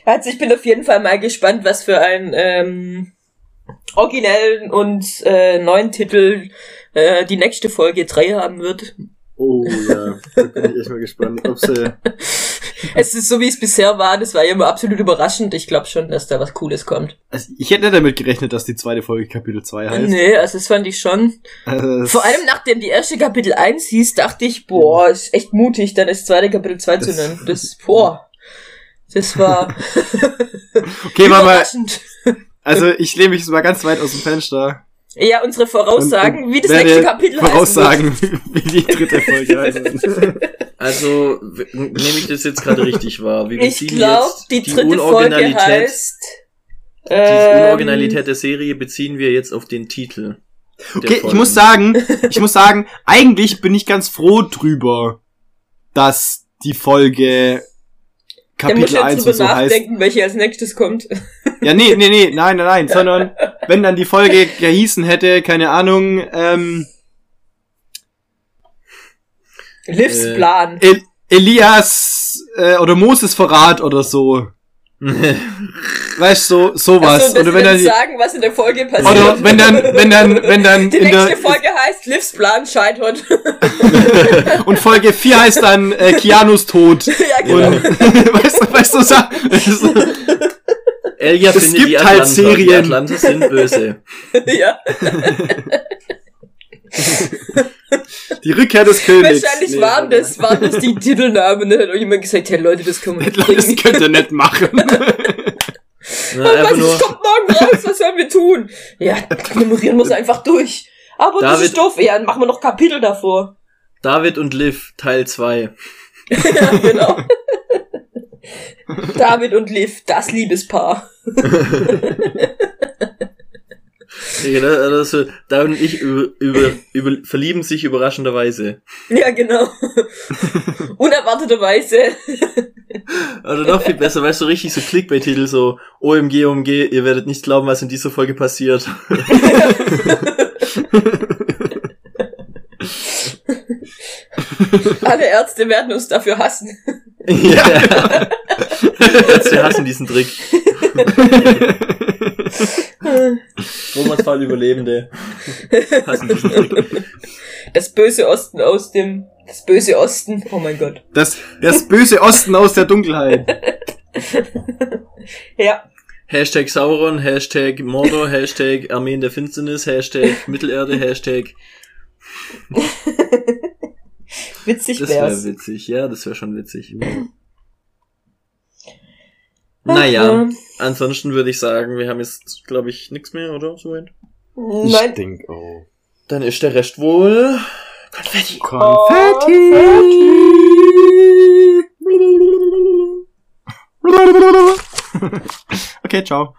Also ich bin auf jeden Fall mal gespannt, was für einen ähm, originellen und äh, neuen Titel äh, die nächste Folge 3 haben wird. Oh ja, da bin ich echt mal gespannt, ob sie. Es ist so, wie es bisher war, das war ja immer absolut überraschend. Ich glaube schon, dass da was Cooles kommt. Also ich hätte nicht damit gerechnet, dass die zweite Folge Kapitel 2 heißt. Nee, also das fand ich schon. Also Vor allem nachdem die erste Kapitel 1 hieß, dachte ich, boah, ist echt mutig, dann das zweite Kapitel 2 zu nennen. Das, boah. Das war Okay, warte mal. überraschend. Also ich lehne mich mal ganz weit aus dem Fenster. Ja, unsere Voraussagen, Und- wie das nächste Kapitel Voraussagen, wie die dritte Folge heißt. also, nehme ich das jetzt gerade richtig wahr? Wir Ich beziehen glaube, jetzt die dritte Folge Unoriginalität, heißt. die ähm, Unoriginalität der Serie beziehen wir jetzt auf den Titel. Okay, ich muss sagen, ich muss sagen, eigentlich bin ich ganz froh drüber, dass die Folge muss Kapitel jetzt 1 drüber und so heißt. nachdenken, welche als nächstes kommt. Ja, nee, nee, nee, nein, nein, nein, sondern wenn dann die Folge gehießen hätte, keine Ahnung, ähm, Livs Äh, Plan. El Elias äh, oder Moses Verrat oder so. Weißt du, so, sowas. Achso, dass oder wenn dann dann, sagen, was in der Folge passiert. oder wenn dann, wenn dann, wenn dann die nächste der, Folge heißt Livs Plan scheitert. und Folge 4 heißt dann äh, Keanus Tod. ja, Genau. genau. Und, weißt du, weißt du, so, Elia Es findet gibt die halt Atlanta. Die Serien. Atlanter sind böse. ja. die Rückkehr des Königs. Wahrscheinlich Nee, waren das, waren das die Titelnamen. Und dann hat irgendjemand gesagt, hey Leute, das können wir nicht Das könnt ihr nicht machen. Na, Was, es nur, kommt morgen raus, was sollen wir tun? Ja, nummerieren es einfach durch. Aber das David- ist doof. Ja, dann machen wir noch Kapitel davor. David und Liv, Teil 2. ja, genau. David und Liv, das Liebespaar. Genau, also, David und ich über, über, über, verlieben sich überraschenderweise. Ja, genau. Unerwarteterweise. Oder noch viel besser, weißt du, richtig so Clickbait-Titel, so OMG, OMG, ihr werdet nicht glauben, was in dieser Folge passiert. Alle Ärzte werden uns dafür hassen. Ja. Ärzte hassen diesen Trick. Romans Fall Überlebende hassen diesen Trick. Das böse Osten aus dem, das böse Osten. Oh mein Gott. Das, das böse Osten aus der Dunkelheit. Ja. Hashtag Sauron, Hashtag Mordor, Hashtag Armeen der Finsternis, Hashtag Mittelerde, Hashtag... Witzig Das wäre wär's. witzig, ja, das wäre schon witzig. Naja, Ja. ansonsten würde ich sagen, wir haben jetzt, glaube ich, nichts mehr, oder? Soweit? Nein. denk auch. Dann ist der Rest wohl Konfetti. Konfetti. okay, ciao.